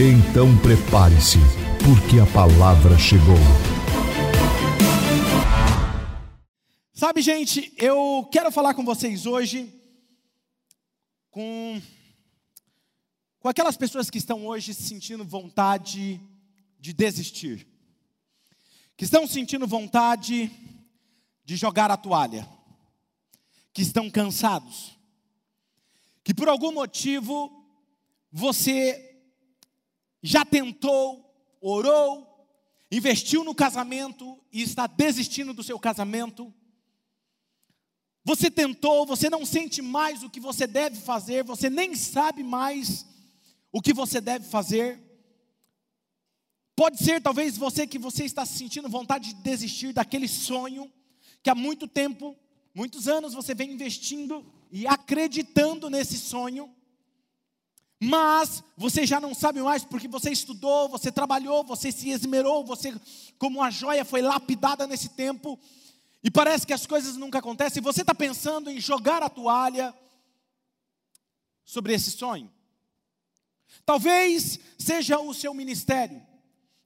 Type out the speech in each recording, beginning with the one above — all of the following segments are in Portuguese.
Então prepare-se, porque a palavra chegou. Sabe, gente, eu quero falar com vocês hoje com, com aquelas pessoas que estão hoje sentindo vontade de desistir, que estão sentindo vontade de jogar a toalha, que estão cansados, que por algum motivo você já tentou, orou, investiu no casamento e está desistindo do seu casamento. Você tentou, você não sente mais o que você deve fazer, você nem sabe mais o que você deve fazer. Pode ser talvez você que você está sentindo vontade de desistir daquele sonho que há muito tempo, muitos anos você vem investindo e acreditando nesse sonho mas você já não sabe mais porque você estudou, você trabalhou, você se esmerou, você, como uma joia, foi lapidada nesse tempo, e parece que as coisas nunca acontecem, você está pensando em jogar a toalha sobre esse sonho. Talvez seja o seu ministério,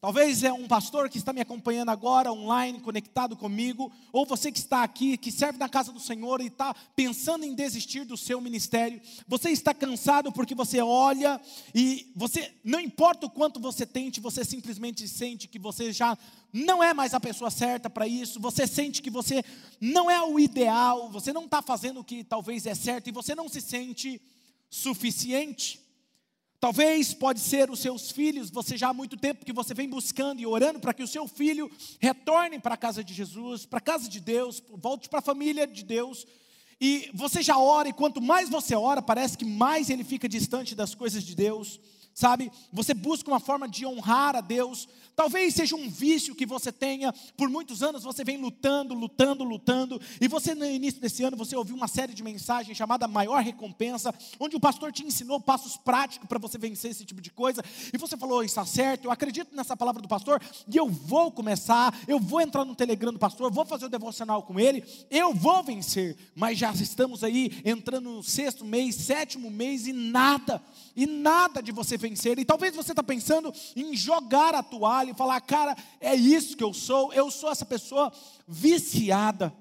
Talvez é um pastor que está me acompanhando agora, online, conectado comigo, ou você que está aqui, que serve na casa do Senhor e está pensando em desistir do seu ministério. Você está cansado porque você olha e você, não importa o quanto você tente, você simplesmente sente que você já não é mais a pessoa certa para isso, você sente que você não é o ideal, você não está fazendo o que talvez é certo e você não se sente suficiente. Talvez pode ser os seus filhos, você já há muito tempo que você vem buscando e orando para que o seu filho retorne para a casa de Jesus, para a casa de Deus, volte para a família de Deus. E você já ora, e quanto mais você ora, parece que mais ele fica distante das coisas de Deus sabe? Você busca uma forma de honrar a Deus. Talvez seja um vício que você tenha, por muitos anos você vem lutando, lutando, lutando, e você no início desse ano você ouviu uma série de mensagens chamada Maior Recompensa, onde o pastor te ensinou passos práticos para você vencer esse tipo de coisa, e você falou, está certo, eu acredito nessa palavra do pastor, e eu vou começar, eu vou entrar no Telegram do pastor, vou fazer o devocional com ele, eu vou vencer, mas já estamos aí entrando no sexto mês, sétimo mês, e nada, e nada de você vencer. E talvez você está pensando em jogar a toalha e falar, cara, é isso que eu sou, eu sou essa pessoa viciada.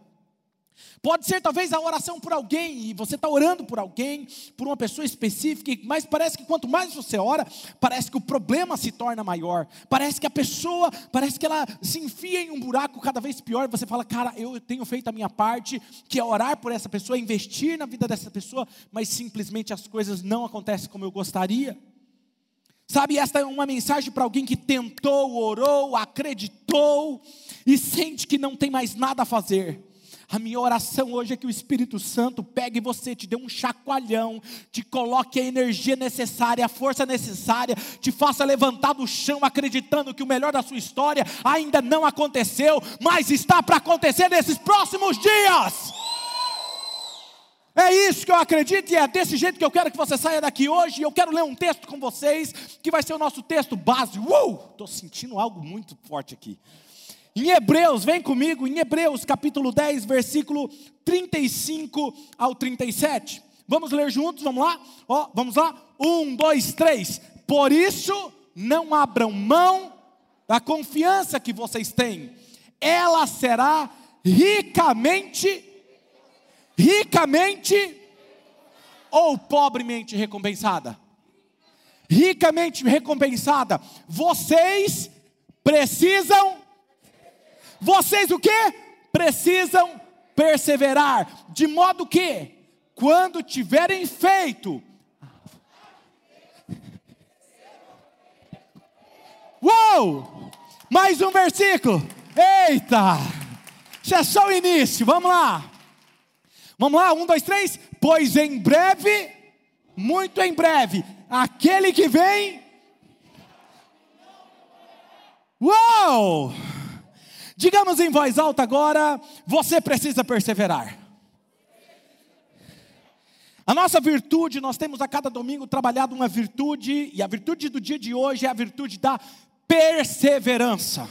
Pode ser talvez a oração por alguém, e você está orando por alguém, por uma pessoa específica, mas parece que quanto mais você ora, parece que o problema se torna maior. Parece que a pessoa, parece que ela se enfia em um buraco cada vez pior. Você fala, cara, eu tenho feito a minha parte, que é orar por essa pessoa, investir na vida dessa pessoa, mas simplesmente as coisas não acontecem como eu gostaria. Sabe, esta é uma mensagem para alguém que tentou, orou, acreditou e sente que não tem mais nada a fazer. A minha oração hoje é que o Espírito Santo pegue você, te dê um chacoalhão, te coloque a energia necessária, a força necessária, te faça levantar do chão acreditando que o melhor da sua história ainda não aconteceu, mas está para acontecer nesses próximos dias. É isso que eu acredito e é desse jeito que eu quero que você saia daqui hoje. Eu quero ler um texto com vocês, que vai ser o nosso texto base. Estou sentindo algo muito forte aqui. Em Hebreus, vem comigo, em Hebreus capítulo 10, versículo 35 ao 37. Vamos ler juntos, vamos lá? Ó, vamos lá? Um, dois, três. Por isso, não abram mão da confiança que vocês têm, ela será ricamente ricamente ou pobremente recompensada? Ricamente recompensada. Vocês precisam vocês o que? Precisam perseverar, de modo que quando tiverem feito Uou! Mais um versículo. Eita! Isso é só o início. Vamos lá. Vamos lá, um, dois, três. Pois em breve, muito em breve, aquele que vem Uau! Digamos em voz alta agora: você precisa perseverar. A nossa virtude, nós temos a cada domingo trabalhado uma virtude, e a virtude do dia de hoje é a virtude da perseverança.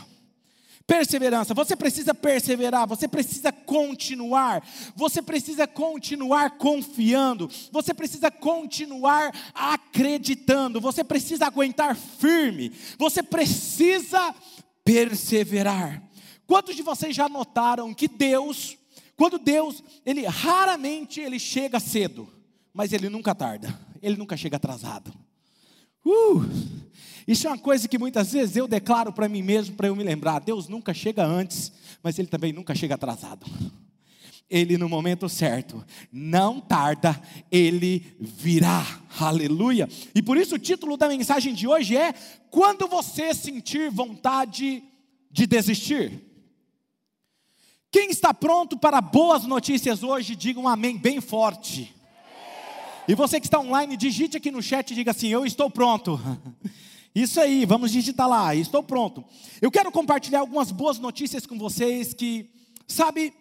Perseverança, você precisa perseverar, você precisa continuar, você precisa continuar confiando, você precisa continuar acreditando, você precisa aguentar firme, você precisa perseverar. Quantos de vocês já notaram que Deus, quando Deus, ele raramente ele chega cedo? mas ele nunca tarda, ele nunca chega atrasado. Uh, isso é uma coisa que muitas vezes eu declaro para mim mesmo, para eu me lembrar: Deus nunca chega antes, mas Ele também nunca chega atrasado. Ele no momento certo, não tarda, Ele virá, aleluia. E por isso o título da mensagem de hoje é: Quando você sentir vontade de desistir. Quem está pronto para boas notícias hoje, diga um amém bem forte. E você que está online, digite aqui no chat e diga assim: Eu estou pronto. Isso aí, vamos digitar lá, estou pronto. Eu quero compartilhar algumas boas notícias com vocês que, sabe,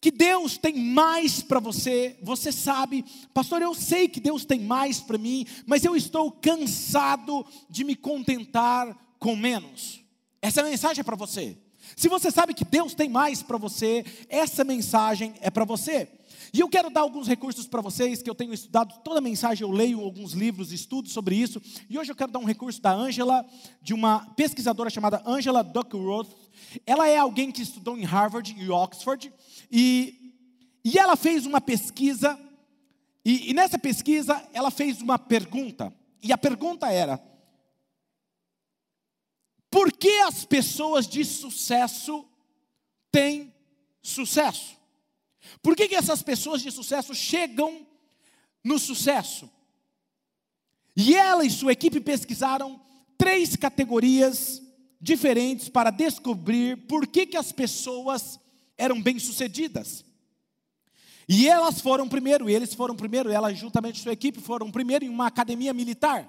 que Deus tem mais para você. Você sabe, pastor, eu sei que Deus tem mais para mim, mas eu estou cansado de me contentar com menos. Essa mensagem é para você. Se você sabe que Deus tem mais para você, essa mensagem é para você. E eu quero dar alguns recursos para vocês, que eu tenho estudado toda a mensagem, eu leio alguns livros, estudo sobre isso. E hoje eu quero dar um recurso da Angela, de uma pesquisadora chamada Angela Duckworth. Ela é alguém que estudou em Harvard e Oxford. E, e ela fez uma pesquisa, e, e nessa pesquisa ela fez uma pergunta. E a pergunta era: por que as pessoas de sucesso têm sucesso? Por que, que essas pessoas de sucesso chegam no sucesso? E ela e sua equipe pesquisaram três categorias diferentes para descobrir por que, que as pessoas eram bem-sucedidas. E elas foram primeiro, eles foram primeiro, ela juntamente sua equipe foram primeiro em uma academia militar.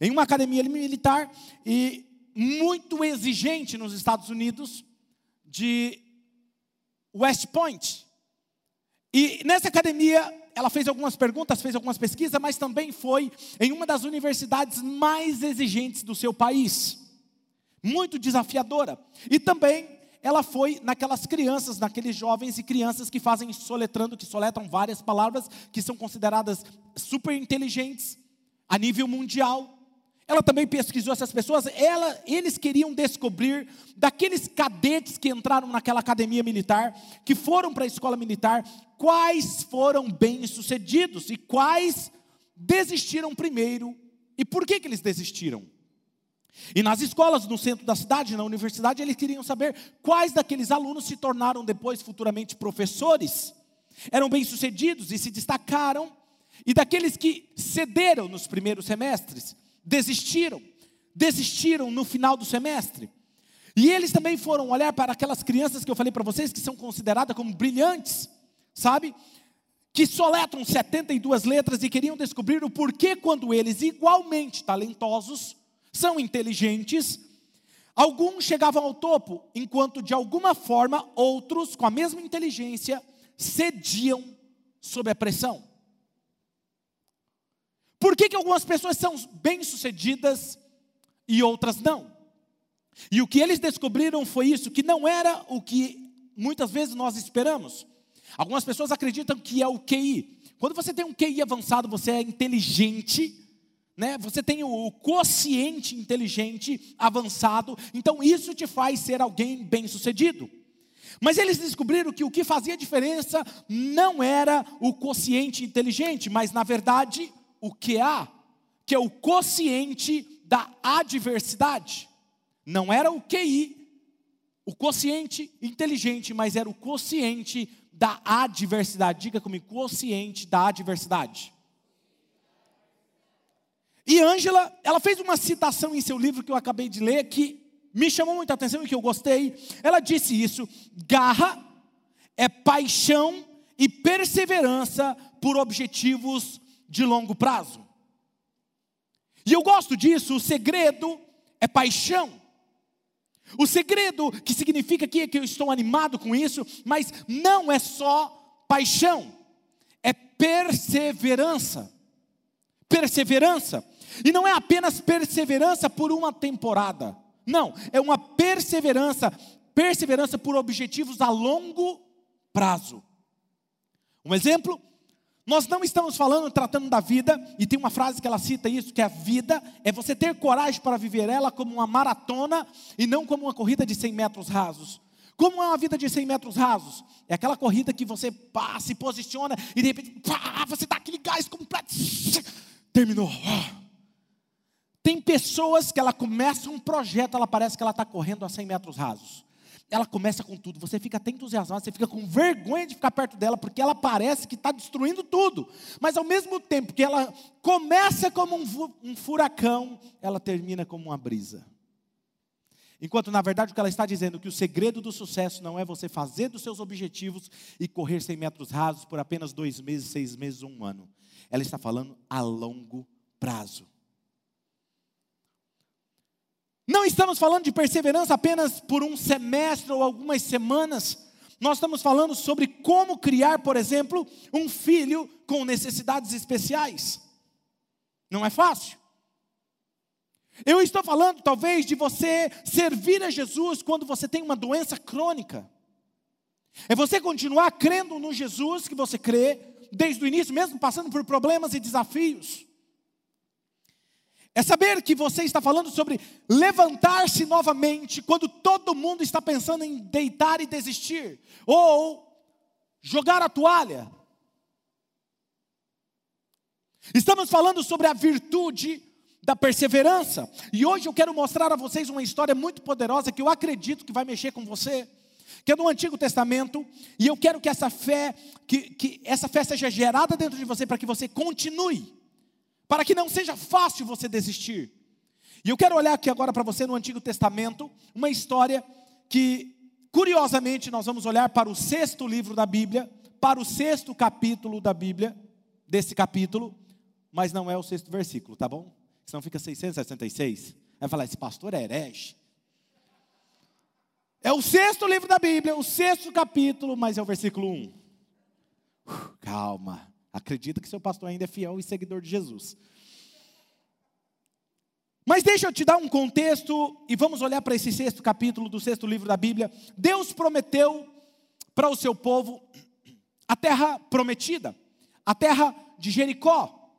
Em uma academia militar e muito exigente nos Estados Unidos de West Point. E nessa academia, ela fez algumas perguntas, fez algumas pesquisas, mas também foi em uma das universidades mais exigentes do seu país. Muito desafiadora. E também ela foi naquelas crianças, naqueles jovens e crianças que fazem soletrando, que soletram várias palavras, que são consideradas super inteligentes a nível mundial. Ela também pesquisou essas pessoas, ela, eles queriam descobrir daqueles cadetes que entraram naquela academia militar, que foram para a escola militar, quais foram bem-sucedidos e quais desistiram primeiro e por que, que eles desistiram. E nas escolas, no centro da cidade, na universidade, eles queriam saber quais daqueles alunos se tornaram depois futuramente professores, eram bem-sucedidos e se destacaram, e daqueles que cederam nos primeiros semestres, desistiram, desistiram no final do semestre. E eles também foram olhar para aquelas crianças que eu falei para vocês, que são consideradas como brilhantes, sabe? Que soletram 72 letras e queriam descobrir o porquê, quando eles, igualmente talentosos, são inteligentes, alguns chegavam ao topo, enquanto de alguma forma outros, com a mesma inteligência, cediam sob a pressão. Por que, que algumas pessoas são bem-sucedidas e outras não? E o que eles descobriram foi isso, que não era o que muitas vezes nós esperamos. Algumas pessoas acreditam que é o QI. Quando você tem um QI avançado, você é inteligente, né? Você tem o quociente inteligente avançado, então isso te faz ser alguém bem-sucedido. Mas eles descobriram que o que fazia diferença não era o quociente inteligente, mas na verdade o QA, que é o quociente da adversidade. Não era o QI, o quociente inteligente, mas era o quociente da adversidade. Diga comigo, quociente da adversidade. E Ângela, ela fez uma citação em seu livro que eu acabei de ler que me chamou muita atenção e que eu gostei. Ela disse isso: garra é paixão e perseverança por objetivos de longo prazo. E eu gosto disso, o segredo é paixão. O segredo que significa aqui é que eu estou animado com isso, mas não é só paixão, é perseverança. Perseverança. E não é apenas perseverança por uma temporada. Não, é uma perseverança, perseverança por objetivos a longo prazo. Um exemplo, nós não estamos falando, tratando da vida, e tem uma frase que ela cita isso, que a vida é você ter coragem para viver ela como uma maratona e não como uma corrida de 100 metros rasos. Como é uma vida de 100 metros rasos? É aquela corrida que você pá, se posiciona e de repente pá, você dá aquele gás completo. Terminou. Tem pessoas que ela começa um projeto, ela parece que ela está correndo a 100 metros rasos ela começa com tudo. Você fica até entusiasmado, você fica com vergonha de ficar perto dela, porque ela parece que está destruindo tudo. Mas ao mesmo tempo que ela começa como um furacão, ela termina como uma brisa. Enquanto na verdade o que ela está dizendo é que o segredo do sucesso não é você fazer dos seus objetivos e correr 100 metros rasos por apenas dois meses, seis meses ou um ano. Ela está falando a longo prazo. Não estamos falando de perseverança apenas por um semestre ou algumas semanas. Nós estamos falando sobre como criar, por exemplo, um filho com necessidades especiais. Não é fácil. Eu estou falando, talvez, de você servir a Jesus quando você tem uma doença crônica. É você continuar crendo no Jesus que você crê desde o início, mesmo passando por problemas e desafios. É saber que você está falando sobre levantar-se novamente quando todo mundo está pensando em deitar e desistir, ou jogar a toalha. Estamos falando sobre a virtude da perseverança, e hoje eu quero mostrar a vocês uma história muito poderosa que eu acredito que vai mexer com você que é do Antigo Testamento, e eu quero que essa fé, que, que essa fé seja gerada dentro de você para que você continue para que não seja fácil você desistir. E eu quero olhar aqui agora para você no Antigo Testamento, uma história que, curiosamente, nós vamos olhar para o sexto livro da Bíblia, para o sexto capítulo da Bíblia, desse capítulo, mas não é o sexto versículo, tá bom? Senão fica 666. Vai falar, esse pastor é herege. É o sexto livro da Bíblia, o sexto capítulo, mas é o versículo 1. Uh, calma. Acredita que seu pastor ainda é fiel e seguidor de Jesus. Mas deixa eu te dar um contexto e vamos olhar para esse sexto capítulo do sexto livro da Bíblia. Deus prometeu para o seu povo a terra prometida, a terra de Jericó.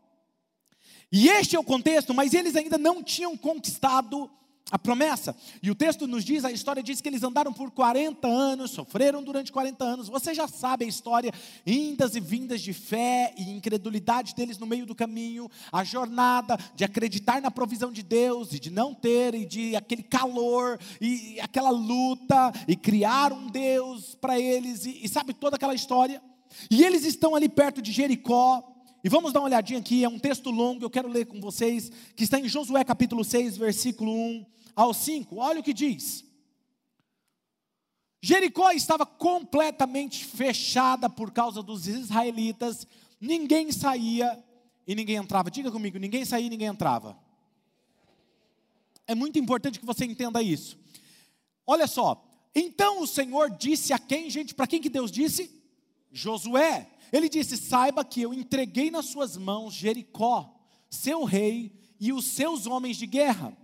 E este é o contexto, mas eles ainda não tinham conquistado a promessa. E o texto nos diz, a história diz que eles andaram por 40 anos, sofreram durante 40 anos. Você já sabe a história, indas e vindas de fé e incredulidade deles no meio do caminho, a jornada de acreditar na provisão de Deus e de não ter, e de aquele calor e aquela luta e criar um Deus para eles e, e sabe toda aquela história. E eles estão ali perto de Jericó, e vamos dar uma olhadinha aqui, é um texto longo, eu quero ler com vocês, que está em Josué capítulo 6, versículo 1 ao 5. Olha o que diz. Jericó estava completamente fechada por causa dos israelitas, ninguém saía e ninguém entrava. Diga comigo, ninguém saía e ninguém entrava. É muito importante que você entenda isso. Olha só, então o Senhor disse a quem, gente? Para quem que Deus disse? Josué. Ele disse: Saiba que eu entreguei nas suas mãos Jericó, seu rei e os seus homens de guerra.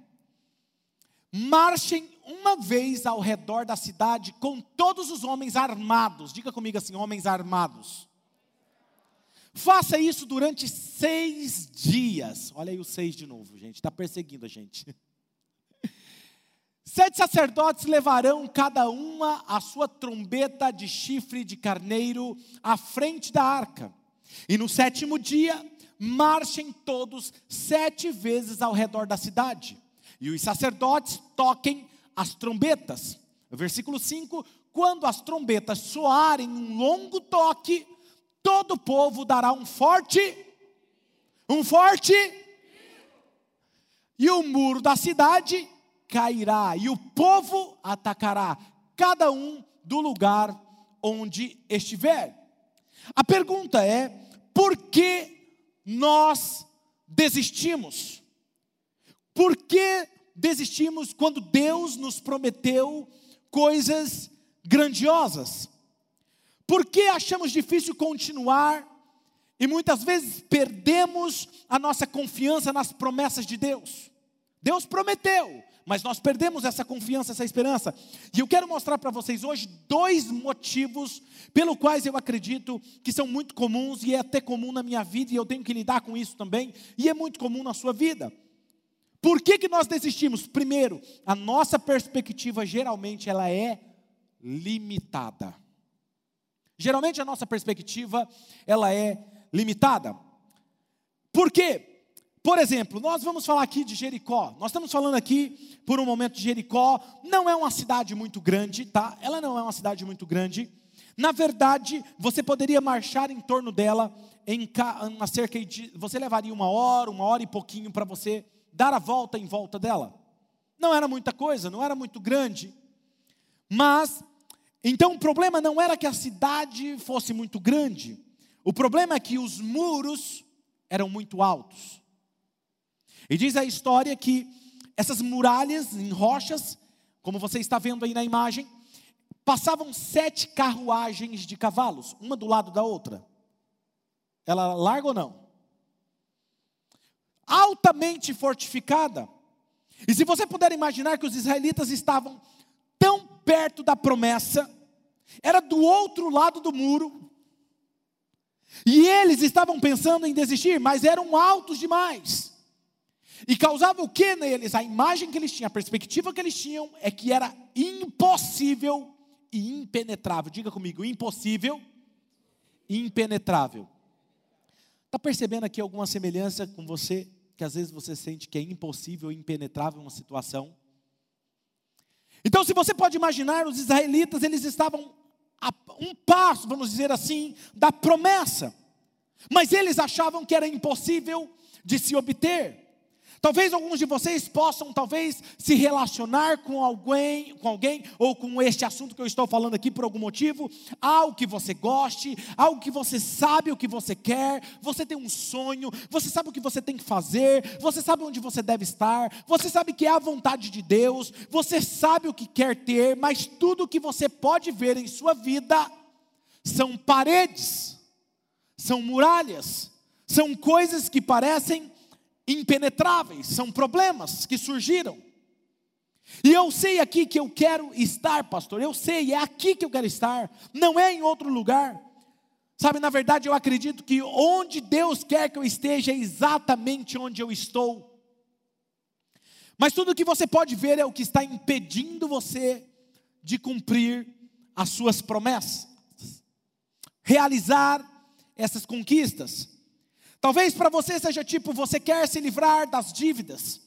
Marchem uma vez ao redor da cidade com todos os homens armados. Diga comigo assim: homens armados. Faça isso durante seis dias. Olha aí o seis de novo, gente. Está perseguindo a gente. Sete sacerdotes levarão cada uma a sua trombeta de chifre de carneiro à frente da arca. E no sétimo dia, marchem todos sete vezes ao redor da cidade. E os sacerdotes toquem as trombetas. Versículo 5: Quando as trombetas soarem um longo toque, todo o povo dará um forte, um forte, e o muro da cidade cairá e o povo atacará, cada um do lugar onde estiver. A pergunta é: por que nós desistimos? Por que desistimos quando Deus nos prometeu coisas grandiosas? Por que achamos difícil continuar e muitas vezes perdemos a nossa confiança nas promessas de Deus? Deus prometeu, mas nós perdemos essa confiança, essa esperança. E eu quero mostrar para vocês hoje dois motivos pelo quais eu acredito que são muito comuns e é até comum na minha vida e eu tenho que lidar com isso também, e é muito comum na sua vida. Por que, que nós desistimos? Primeiro, a nossa perspectiva geralmente ela é limitada. Geralmente a nossa perspectiva ela é limitada. Por quê? Por exemplo, nós vamos falar aqui de Jericó. Nós estamos falando aqui por um momento de Jericó. Não é uma cidade muito grande, tá? Ela não é uma cidade muito grande. Na verdade, você poderia marchar em torno dela em uma cerca de. Você levaria uma hora, uma hora e pouquinho para você dar a volta em volta dela. Não era muita coisa, não era muito grande. Mas, então o problema não era que a cidade fosse muito grande. O problema é que os muros eram muito altos. E diz a história que essas muralhas em rochas, como você está vendo aí na imagem, passavam sete carruagens de cavalos, uma do lado da outra. Ela larga ou não? Altamente fortificada. E se você puder imaginar que os israelitas estavam tão perto da promessa, era do outro lado do muro, e eles estavam pensando em desistir, mas eram altos demais. E causava o que neles? A imagem que eles tinham, a perspectiva que eles tinham é que era impossível e impenetrável. Diga comigo, impossível e impenetrável. Está percebendo aqui alguma semelhança com você, que às vezes você sente que é impossível e impenetrável uma situação? Então, se você pode imaginar, os israelitas, eles estavam a um passo, vamos dizer assim, da promessa. Mas eles achavam que era impossível de se obter. Talvez alguns de vocês possam, talvez, se relacionar com alguém, com alguém ou com este assunto que eu estou falando aqui por algum motivo, algo que você goste, algo que você sabe o que você quer, você tem um sonho, você sabe o que você tem que fazer, você sabe onde você deve estar, você sabe que é a vontade de Deus, você sabe o que quer ter, mas tudo o que você pode ver em sua vida são paredes, são muralhas, são coisas que parecem impenetráveis, são problemas que surgiram. E eu sei aqui que eu quero estar, pastor, eu sei, é aqui que eu quero estar, não é em outro lugar. Sabe, na verdade eu acredito que onde Deus quer que eu esteja é exatamente onde eu estou. Mas tudo que você pode ver é o que está impedindo você de cumprir as suas promessas, realizar essas conquistas. Talvez para você seja tipo, você quer se livrar das dívidas.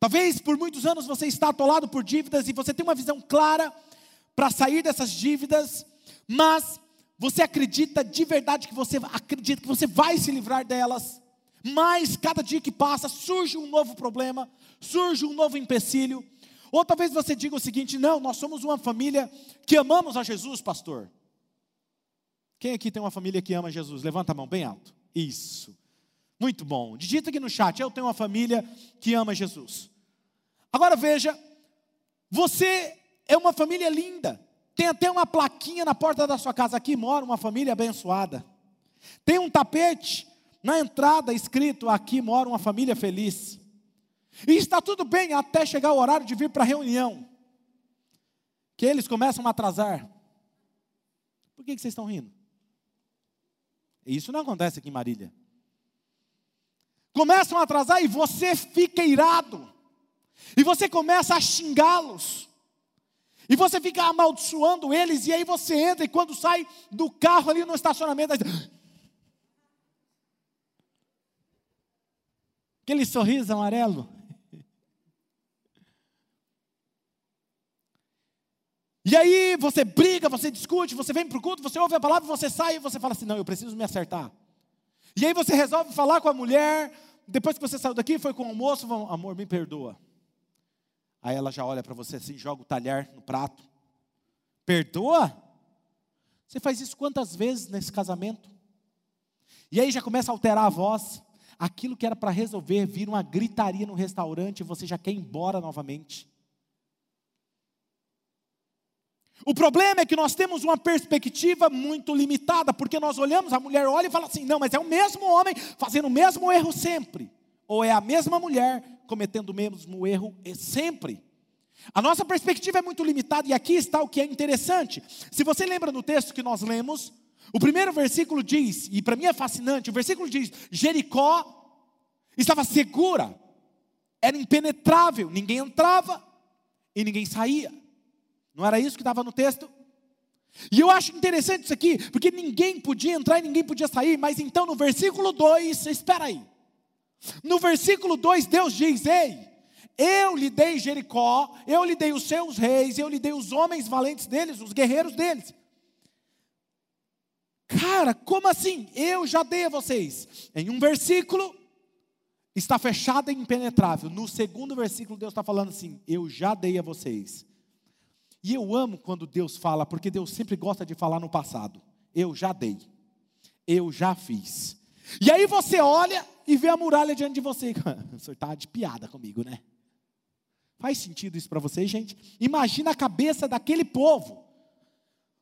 Talvez por muitos anos você está atolado por dívidas e você tem uma visão clara para sair dessas dívidas, mas você acredita de verdade que você acredita que você vai se livrar delas. Mas cada dia que passa surge um novo problema, surge um novo empecilho. Ou talvez você diga o seguinte: não, nós somos uma família que amamos a Jesus, pastor. Quem aqui tem uma família que ama Jesus? Levanta a mão bem alto. Isso. Muito bom. Digita aqui no chat. Eu tenho uma família que ama Jesus. Agora veja, você é uma família linda. Tem até uma plaquinha na porta da sua casa. Aqui mora uma família abençoada. Tem um tapete na entrada escrito: Aqui mora uma família feliz. E está tudo bem até chegar o horário de vir para a reunião. Que eles começam a atrasar. Por que, que vocês estão rindo? Isso não acontece aqui em Marília. Começam a atrasar e você fica irado. E você começa a xingá-los. E você fica amaldiçoando eles, e aí você entra, e quando sai do carro ali no estacionamento, aí... aquele sorriso amarelo. E aí você briga, você discute, você vem para o culto, você ouve a palavra, você sai e você fala assim: não, eu preciso me acertar. E aí você resolve falar com a mulher, depois que você saiu daqui, foi com o almoço, amor, me perdoa. Aí ela já olha para você assim, joga o talher no prato. Perdoa? Você faz isso quantas vezes nesse casamento? E aí já começa a alterar a voz. aquilo que era para resolver vira uma gritaria no restaurante e você já quer ir embora novamente. O problema é que nós temos uma perspectiva muito limitada, porque nós olhamos, a mulher olha e fala assim: não, mas é o mesmo homem fazendo o mesmo erro sempre, ou é a mesma mulher cometendo o mesmo erro sempre. A nossa perspectiva é muito limitada, e aqui está o que é interessante. Se você lembra no texto que nós lemos, o primeiro versículo diz, e para mim é fascinante, o versículo diz: Jericó estava segura, era impenetrável, ninguém entrava e ninguém saía. Não era isso que estava no texto? E eu acho interessante isso aqui, porque ninguém podia entrar e ninguém podia sair, mas então no versículo 2, espera aí. No versículo 2, Deus diz: Ei, eu lhe dei Jericó, eu lhe dei os seus reis, eu lhe dei os homens valentes deles, os guerreiros deles. Cara, como assim? Eu já dei a vocês. Em um versículo, está fechada e impenetrável. No segundo versículo, Deus está falando assim: Eu já dei a vocês. E eu amo quando Deus fala, porque Deus sempre gosta de falar no passado. Eu já dei. Eu já fiz. E aí você olha e vê a muralha diante de você. O senhor está de piada comigo, né? Faz sentido isso para vocês, gente? Imagina a cabeça daquele povo.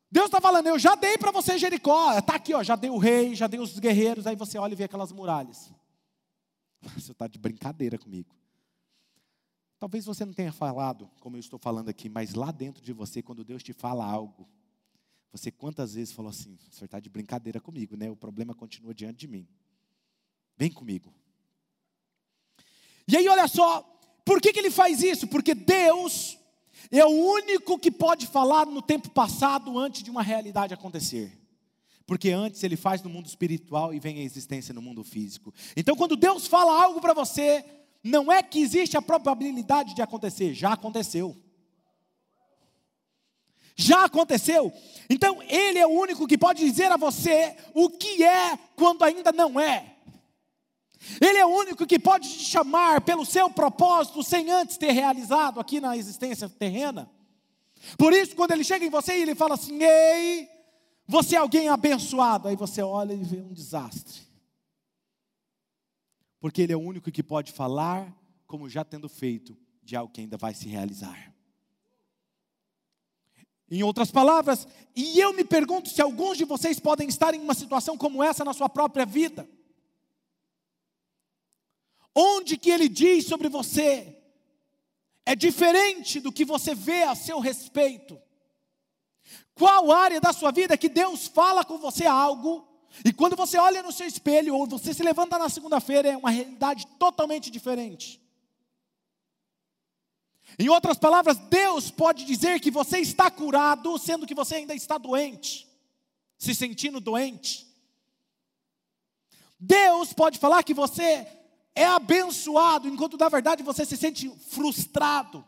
Deus está falando, eu já dei para você Jericó. Está aqui, ó, já dei o rei, já dei os guerreiros. Aí você olha e vê aquelas muralhas. Você está de brincadeira comigo. Talvez você não tenha falado como eu estou falando aqui, mas lá dentro de você, quando Deus te fala algo, você quantas vezes falou assim: o senhor está de brincadeira comigo, né? O problema continua diante de mim. Vem comigo. E aí, olha só, por que, que ele faz isso? Porque Deus é o único que pode falar no tempo passado antes de uma realidade acontecer. Porque antes ele faz no mundo espiritual e vem a existência no mundo físico. Então, quando Deus fala algo para você, não é que existe a probabilidade de acontecer, já aconteceu. Já aconteceu. Então, Ele é o único que pode dizer a você o que é quando ainda não é. Ele é o único que pode te chamar pelo seu propósito sem antes ter realizado aqui na existência terrena. Por isso, quando ele chega em você e ele fala assim: Ei, você é alguém abençoado. Aí você olha e vê um desastre porque Ele é o único que pode falar, como já tendo feito, de algo que ainda vai se realizar. Em outras palavras, e eu me pergunto se alguns de vocês podem estar em uma situação como essa na sua própria vida. Onde que ele diz sobre você é diferente do que você vê a seu respeito. Qual área da sua vida que Deus fala com você algo e quando você olha no seu espelho, ou você se levanta na segunda-feira, é uma realidade totalmente diferente. Em outras palavras, Deus pode dizer que você está curado, sendo que você ainda está doente, se sentindo doente. Deus pode falar que você é abençoado, enquanto na verdade você se sente frustrado.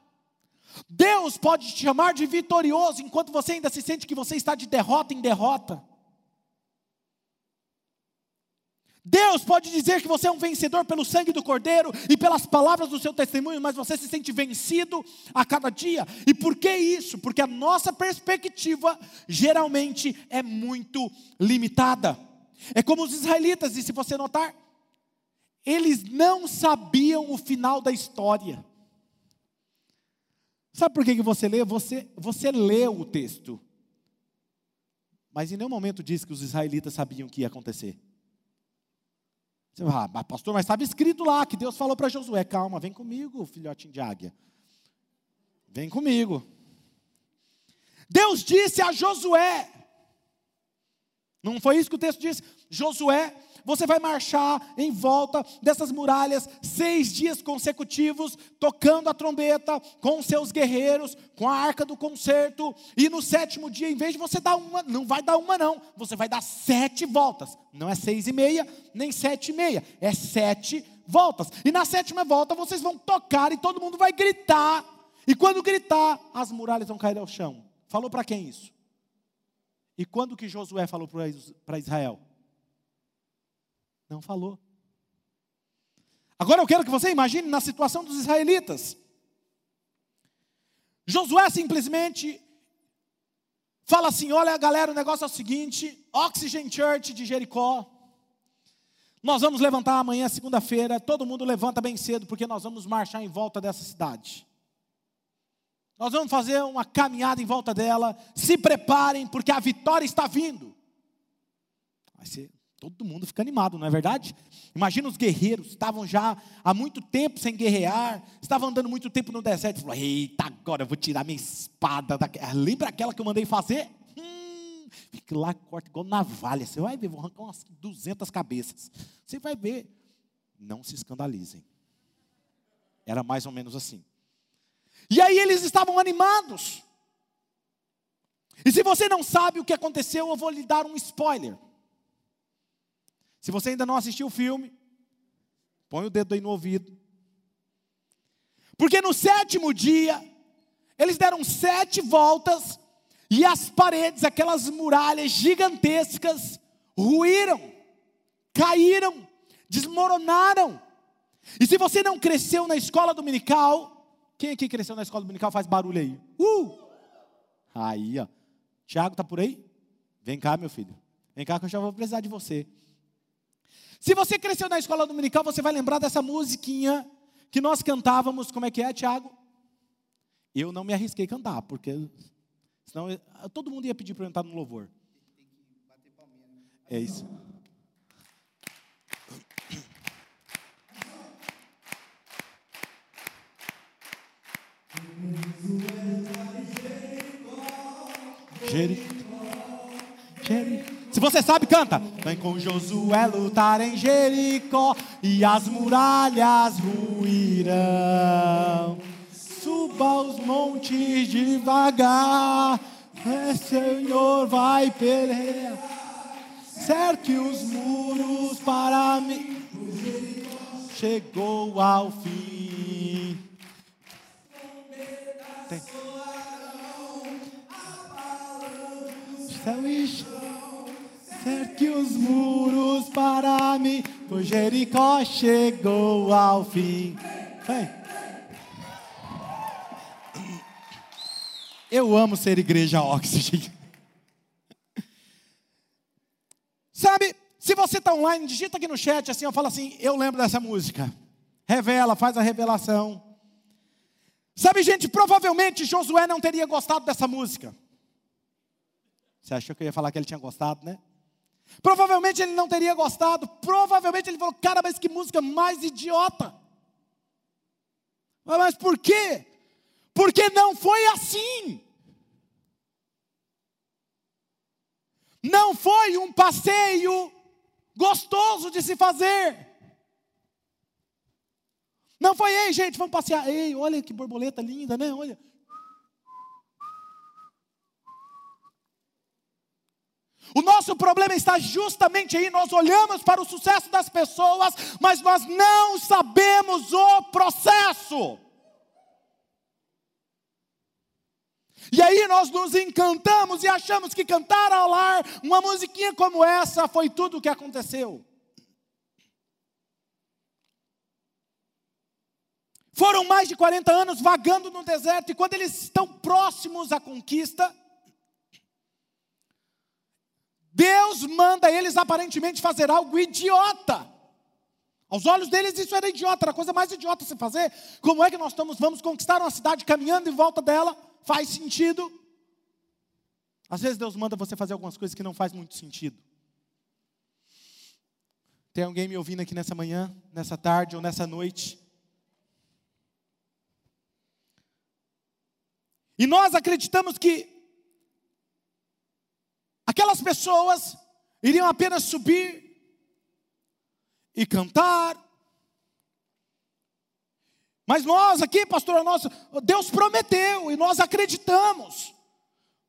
Deus pode te chamar de vitorioso, enquanto você ainda se sente que você está de derrota em derrota. Deus pode dizer que você é um vencedor pelo sangue do Cordeiro e pelas palavras do seu testemunho, mas você se sente vencido a cada dia. E por que isso? Porque a nossa perspectiva geralmente é muito limitada. É como os israelitas, e se você notar, eles não sabiam o final da história. Sabe por que, que você lê? Você, você leu o texto, mas em nenhum momento diz que os israelitas sabiam o que ia acontecer. Você vai, ah, pastor, mas estava escrito lá que Deus falou para Josué: calma, vem comigo, filhotinho de águia. Vem comigo. Deus disse a Josué, não foi isso que o texto diz? Josué, você vai marchar em volta dessas muralhas seis dias consecutivos, tocando a trombeta com seus guerreiros, com a arca do concerto, e no sétimo dia, em vez de você dar uma, não vai dar uma, não, você vai dar sete voltas, não é seis e meia, nem sete e meia, é sete voltas, e na sétima volta vocês vão tocar e todo mundo vai gritar, e quando gritar, as muralhas vão cair ao chão. Falou para quem isso? E quando que Josué falou para Israel? Não falou. Agora eu quero que você imagine na situação dos israelitas. Josué simplesmente fala assim: olha galera, o negócio é o seguinte: Oxygen Church de Jericó, Nós vamos levantar amanhã, segunda-feira, todo mundo levanta bem cedo, porque nós vamos marchar em volta dessa cidade. Nós vamos fazer uma caminhada em volta dela. Se preparem, porque a vitória está vindo. Vai ser, todo mundo fica animado, não é verdade? Imagina os guerreiros, estavam já há muito tempo sem guerrear, estavam andando muito tempo no deserto. Falaram, eita, agora eu vou tirar minha espada. Lembra aquela que eu mandei fazer? Fique lá, corta igual navalha. Você vai ver, vou arrancar umas 200 cabeças. Você vai ver. Não se escandalizem. Era mais ou menos assim. E aí eles estavam animados. E se você não sabe o que aconteceu, eu vou lhe dar um spoiler. Se você ainda não assistiu o filme, põe o dedo aí no ouvido. Porque no sétimo dia, eles deram sete voltas e as paredes, aquelas muralhas gigantescas, ruíram, caíram, desmoronaram. E se você não cresceu na escola dominical, quem aqui cresceu na escola dominical faz barulho aí? Uh! Aí, ó. Tiago tá por aí? Vem cá, meu filho. Vem cá que eu já vou precisar de você. Se você cresceu na escola dominical, você vai lembrar dessa musiquinha que nós cantávamos. Como é que é, Tiago? Eu não me arrisquei a cantar, porque Senão todo mundo ia pedir para eu entrar no louvor. É isso. Você sabe, canta. Vem com Josué lutar em Jericó e as muralhas ruirão suba os montes devagar. É, Senhor, vai pelear. Cerque os muros para mim. Chegou ao fim. Os muros para mim, pois Jericó chegou ao fim. Vem. Eu amo ser igreja Oxygen. Sabe, se você está online, digita aqui no chat assim, eu falo assim, eu lembro dessa música. Revela, faz a revelação. Sabe, gente, provavelmente Josué não teria gostado dessa música. Você achou que eu ia falar que ele tinha gostado, né? Provavelmente ele não teria gostado. Provavelmente ele falou, cara, mas que música mais idiota. Mas por quê? Porque não foi assim. Não foi um passeio gostoso de se fazer. Não foi, ei, gente, vamos passear. Ei, olha que borboleta linda, né? Olha. O nosso problema está justamente aí. Nós olhamos para o sucesso das pessoas, mas nós não sabemos o processo. E aí nós nos encantamos e achamos que cantar ao lar uma musiquinha como essa foi tudo o que aconteceu. Foram mais de 40 anos vagando no deserto, e quando eles estão próximos à conquista, Deus manda eles aparentemente fazer algo idiota. Aos olhos deles isso era idiota, era a coisa mais idiota se fazer. Como é que nós estamos, vamos conquistar uma cidade caminhando em volta dela? Faz sentido? Às vezes Deus manda você fazer algumas coisas que não faz muito sentido. Tem alguém me ouvindo aqui nessa manhã, nessa tarde ou nessa noite? E nós acreditamos que aquelas pessoas iriam apenas subir e cantar, mas nós aqui, pastor, nós, Deus prometeu e nós acreditamos.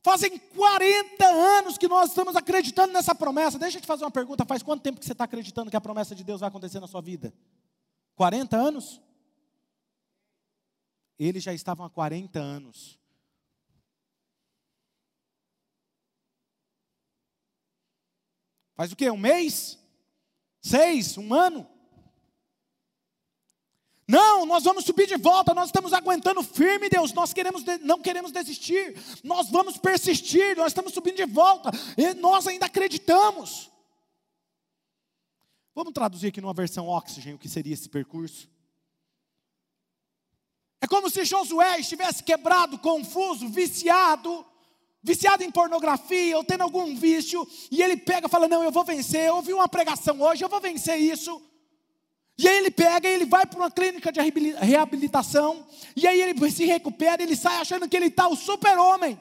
Fazem 40 anos que nós estamos acreditando nessa promessa. Deixa eu te fazer uma pergunta: faz quanto tempo que você está acreditando que a promessa de Deus vai acontecer na sua vida? 40 anos? Eles já estavam há 40 anos. Faz o quê? Um mês? Seis? Um ano? Não, nós vamos subir de volta, nós estamos aguentando firme, Deus, nós queremos, não queremos desistir, nós vamos persistir, nós estamos subindo de volta, e nós ainda acreditamos. Vamos traduzir aqui numa versão oxigênio o que seria esse percurso? É como se Josué estivesse quebrado, confuso, viciado, viciado em pornografia ou tendo algum vício, e ele pega e fala: Não, eu vou vencer. Eu ouvi uma pregação hoje, eu vou vencer isso. E aí ele pega ele vai para uma clínica de reabilitação, e aí ele se recupera, ele sai achando que ele está o super-homem.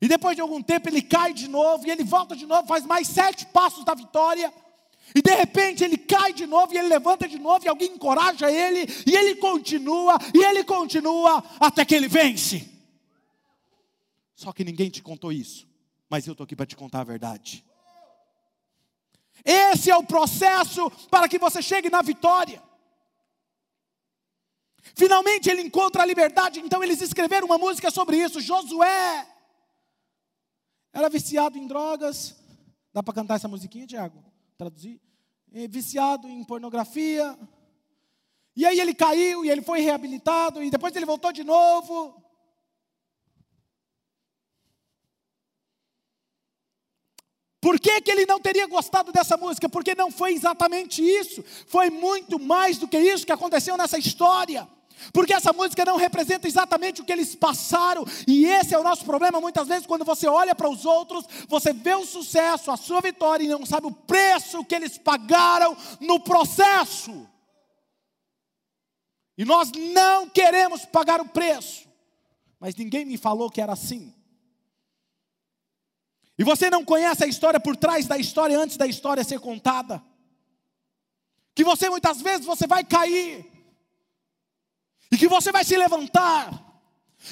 E depois de algum tempo ele cai de novo, e ele volta de novo, faz mais sete passos da vitória. E de repente ele cai de novo, e ele levanta de novo, e alguém encoraja ele, e ele continua, e ele continua, até que ele vence. Só que ninguém te contou isso, mas eu estou aqui para te contar a verdade. Esse é o processo para que você chegue na vitória. Finalmente ele encontra a liberdade, então eles escreveram uma música sobre isso. Josué era viciado em drogas. Dá para cantar essa musiquinha, Tiago? Traduzir? É, viciado em pornografia. E aí ele caiu e ele foi reabilitado e depois ele voltou de novo. Por que, que ele não teria gostado dessa música? Porque não foi exatamente isso, foi muito mais do que isso que aconteceu nessa história. Porque essa música não representa exatamente o que eles passaram, e esse é o nosso problema. Muitas vezes, quando você olha para os outros, você vê o sucesso, a sua vitória, e não sabe o preço que eles pagaram no processo. E nós não queremos pagar o preço, mas ninguém me falou que era assim. E você não conhece a história por trás da história antes da história ser contada. Que você muitas vezes você vai cair. E que você vai se levantar.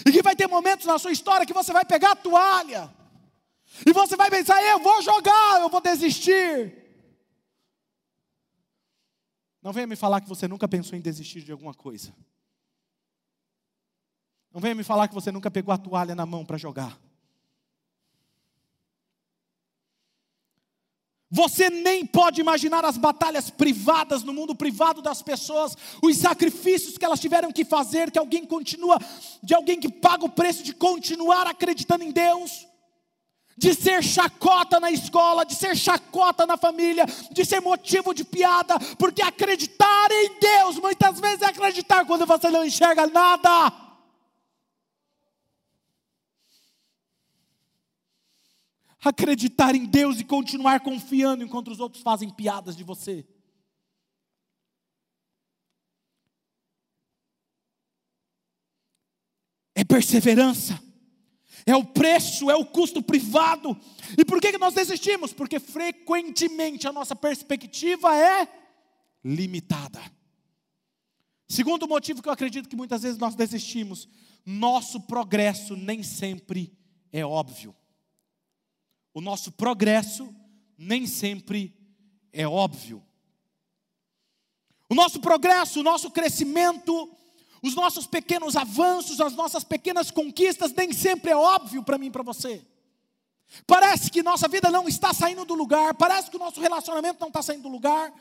E que vai ter momentos na sua história que você vai pegar a toalha. E você vai pensar, eu vou jogar, eu vou desistir. Não venha me falar que você nunca pensou em desistir de alguma coisa. Não venha me falar que você nunca pegou a toalha na mão para jogar. Você nem pode imaginar as batalhas privadas no mundo privado das pessoas, os sacrifícios que elas tiveram que fazer, que alguém continua, de alguém que paga o preço de continuar acreditando em Deus, de ser chacota na escola, de ser chacota na família, de ser motivo de piada, porque acreditar em Deus muitas vezes é acreditar quando você não enxerga nada. Acreditar em Deus e continuar confiando enquanto os outros fazem piadas de você. É perseverança, é o preço, é o custo privado. E por que nós desistimos? Porque frequentemente a nossa perspectiva é limitada. Segundo motivo que eu acredito que muitas vezes nós desistimos, nosso progresso nem sempre é óbvio o nosso progresso nem sempre é óbvio. O nosso progresso, o nosso crescimento, os nossos pequenos avanços, as nossas pequenas conquistas, nem sempre é óbvio para mim e para você. Parece que nossa vida não está saindo do lugar, parece que o nosso relacionamento não está saindo do lugar.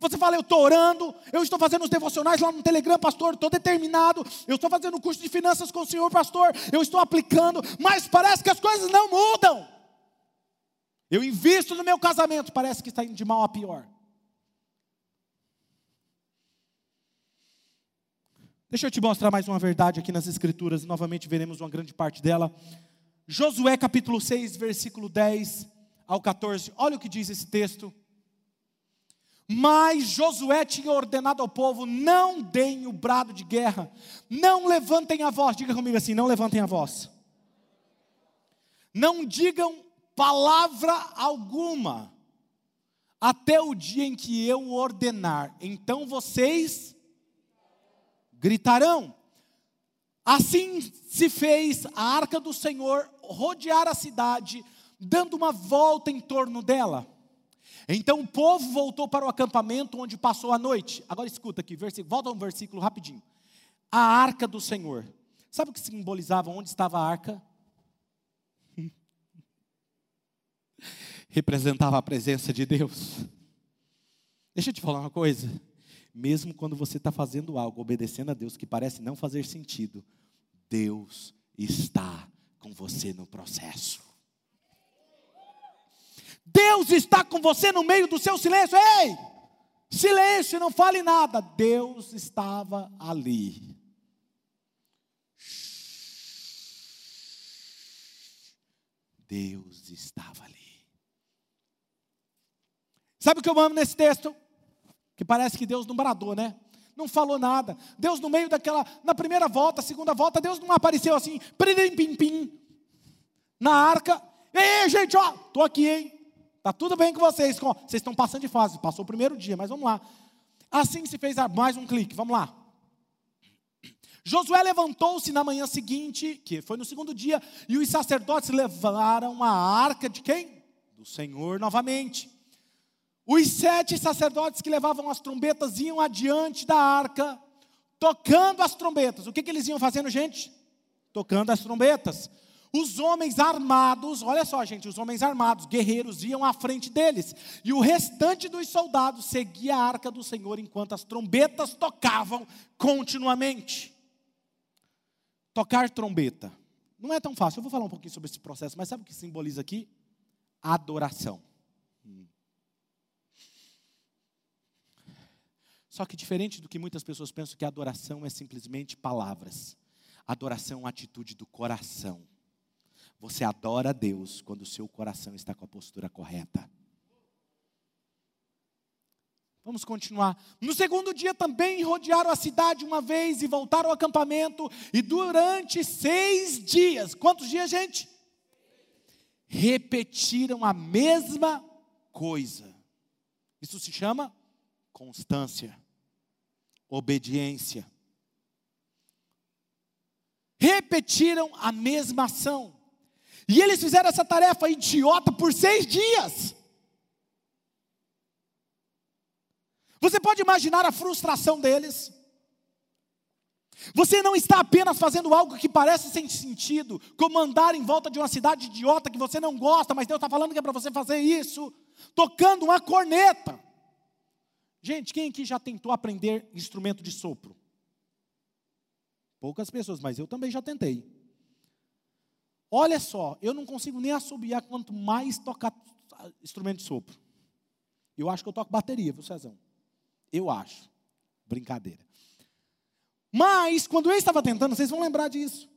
Você fala, eu estou orando, eu estou fazendo os devocionais lá no Telegram, pastor, estou determinado, eu estou fazendo o curso de finanças com o Senhor, pastor, eu estou aplicando, mas parece que as coisas não mudam. Eu invisto no meu casamento, parece que está indo de mal a pior. Deixa eu te mostrar mais uma verdade aqui nas Escrituras, novamente veremos uma grande parte dela. Josué capítulo 6, versículo 10 ao 14. Olha o que diz esse texto. Mas Josué tinha ordenado ao povo: não deem o brado de guerra, não levantem a voz. Diga comigo assim: não levantem a voz. Não digam palavra alguma, até o dia em que eu ordenar. Então vocês gritarão. Assim se fez a arca do Senhor rodear a cidade, dando uma volta em torno dela. Então o povo voltou para o acampamento onde passou a noite. Agora escuta aqui, volta um versículo rapidinho. A arca do Senhor. Sabe o que simbolizava onde estava a arca? Representava a presença de Deus. Deixa eu te falar uma coisa. Mesmo quando você está fazendo algo, obedecendo a Deus, que parece não fazer sentido, Deus está com você no processo. Deus está com você no meio do seu silêncio. Ei! Silêncio, não fale nada. Deus estava ali. Deus estava ali. Sabe o que eu amo nesse texto? Que parece que Deus não bradou, né? Não falou nada. Deus no meio daquela, na primeira volta, segunda volta, Deus não apareceu assim, pim, pim, pim, na arca. Ei, gente, ó, tô aqui, hein? Tá tudo bem com vocês. Vocês estão passando de fase. Passou o primeiro dia, mas vamos lá. Assim se fez mais um clique. Vamos lá. Josué levantou-se na manhã seguinte, que foi no segundo dia, e os sacerdotes levaram a arca de quem? Do Senhor novamente. Os sete sacerdotes que levavam as trombetas iam adiante da arca, tocando as trombetas. O que, que eles iam fazendo, gente? Tocando as trombetas. Os homens armados, olha só, gente, os homens armados, guerreiros, iam à frente deles, e o restante dos soldados seguia a arca do Senhor enquanto as trombetas tocavam continuamente. Tocar trombeta não é tão fácil. Eu vou falar um pouquinho sobre esse processo, mas sabe o que simboliza aqui? Adoração. Só que diferente do que muitas pessoas pensam que adoração é simplesmente palavras. Adoração é uma atitude do coração. Você adora a Deus quando o seu coração está com a postura correta. Vamos continuar. No segundo dia também rodearam a cidade uma vez e voltaram ao acampamento. E durante seis dias, quantos dias, gente? Repetiram a mesma coisa. Isso se chama constância, obediência. Repetiram a mesma ação. E eles fizeram essa tarefa idiota por seis dias. Você pode imaginar a frustração deles? Você não está apenas fazendo algo que parece sem sentido, como andar em volta de uma cidade idiota que você não gosta, mas Deus está falando que é para você fazer isso, tocando uma corneta. Gente, quem aqui já tentou aprender instrumento de sopro? Poucas pessoas, mas eu também já tentei. Olha só, eu não consigo nem assobiar quanto mais tocar instrumento de sopro. Eu acho que eu toco bateria, viu, Cezão? Eu acho. Brincadeira. Mas, quando eu estava tentando, vocês vão lembrar disso.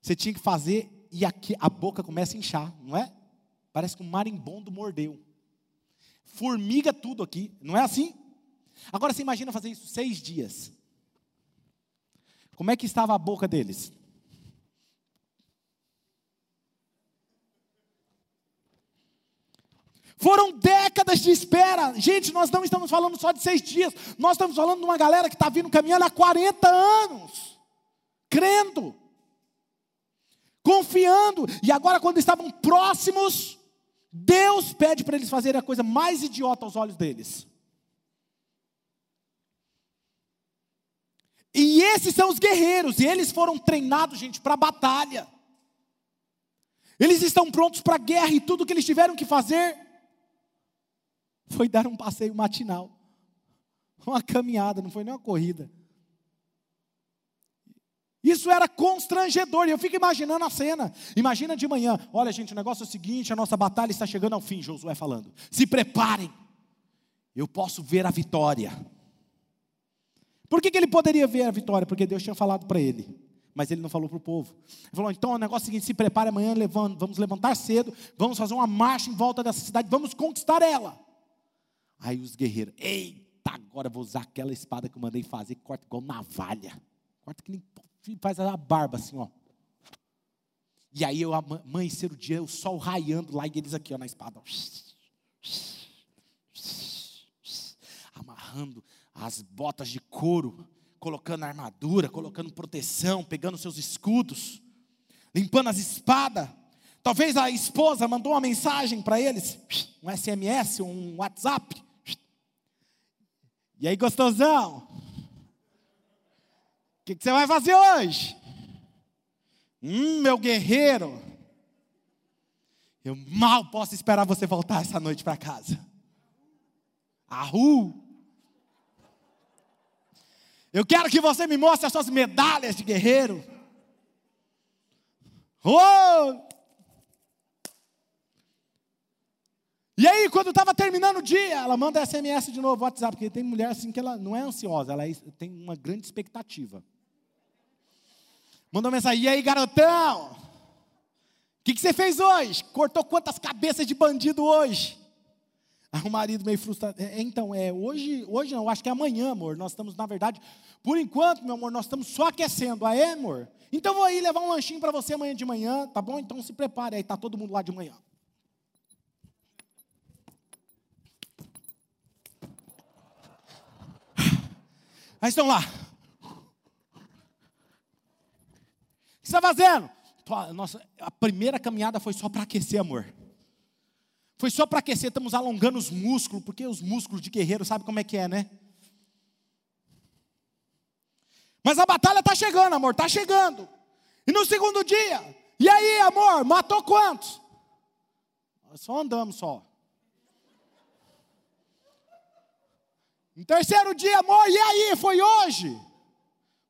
Você tinha que fazer e aqui a boca começa a inchar, não é? Parece que um marimbondo mordeu formiga tudo aqui, não é assim? Agora você imagina fazer isso seis dias. Como é que estava a boca deles? Foram décadas de espera. Gente, nós não estamos falando só de seis dias. Nós estamos falando de uma galera que está vindo caminhando há 40 anos. Crendo. Confiando. E agora, quando estavam próximos, Deus pede para eles fazerem a coisa mais idiota aos olhos deles. E esses são os guerreiros, e eles foram treinados, gente, para batalha. Eles estão prontos para a guerra, e tudo que eles tiveram que fazer foi dar um passeio matinal, uma caminhada, não foi nem uma corrida. Isso era constrangedor, e eu fico imaginando a cena. Imagina de manhã: olha, gente, o negócio é o seguinte: a nossa batalha está chegando ao fim, Josué falando. Se preparem, eu posso ver a vitória. Por que, que ele poderia ver a vitória? Porque Deus tinha falado para ele, mas ele não falou para o povo. Ele falou: então o negócio é o seguinte: se prepare amanhã, vamos levantar cedo, vamos fazer uma marcha em volta dessa cidade, vamos conquistar ela. Aí os guerreiros: eita, agora vou usar aquela espada que eu mandei fazer, corta igual navalha, corta que nem faz a barba assim, ó. E aí eu amanhecer o dia, o sol raiando lá e eles aqui, ó, na espada. Ó. Amarrando as botas de couro, colocando armadura, colocando proteção, pegando seus escudos, limpando as espadas. Talvez a esposa mandou uma mensagem para eles, um SMS, um WhatsApp. E aí, gostosão? O que, que, você vai fazer hoje? Hum, meu guerreiro. Eu mal posso esperar você voltar essa noite para casa. Ahu! Eu quero que você me mostre as suas medalhas de guerreiro. Oh! E aí, quando estava terminando o dia, ela manda SMS de novo, WhatsApp, porque tem mulher assim que ela não é ansiosa, ela é, tem uma grande expectativa. Mandou mensagem, e aí, garotão? O que, que você fez hoje? Cortou quantas cabeças de bandido hoje? Aí o marido meio frustrado. É, então, é hoje, hoje não, acho que é amanhã, amor. Nós estamos, na verdade, por enquanto, meu amor, nós estamos só aquecendo. Ah, é, amor? Então vou aí levar um lanchinho para você amanhã de manhã, tá bom? Então se prepare, aí tá todo mundo lá de manhã. Aí estão lá. O que está fazendo? Nossa, a primeira caminhada foi só para aquecer, amor. Foi só para aquecer, estamos alongando os músculos, porque os músculos de guerreiro sabe como é que é, né? Mas a batalha está chegando, amor, está chegando. E no segundo dia, e aí, amor, matou quantos? Só andamos só. No terceiro dia, amor, e aí, foi hoje?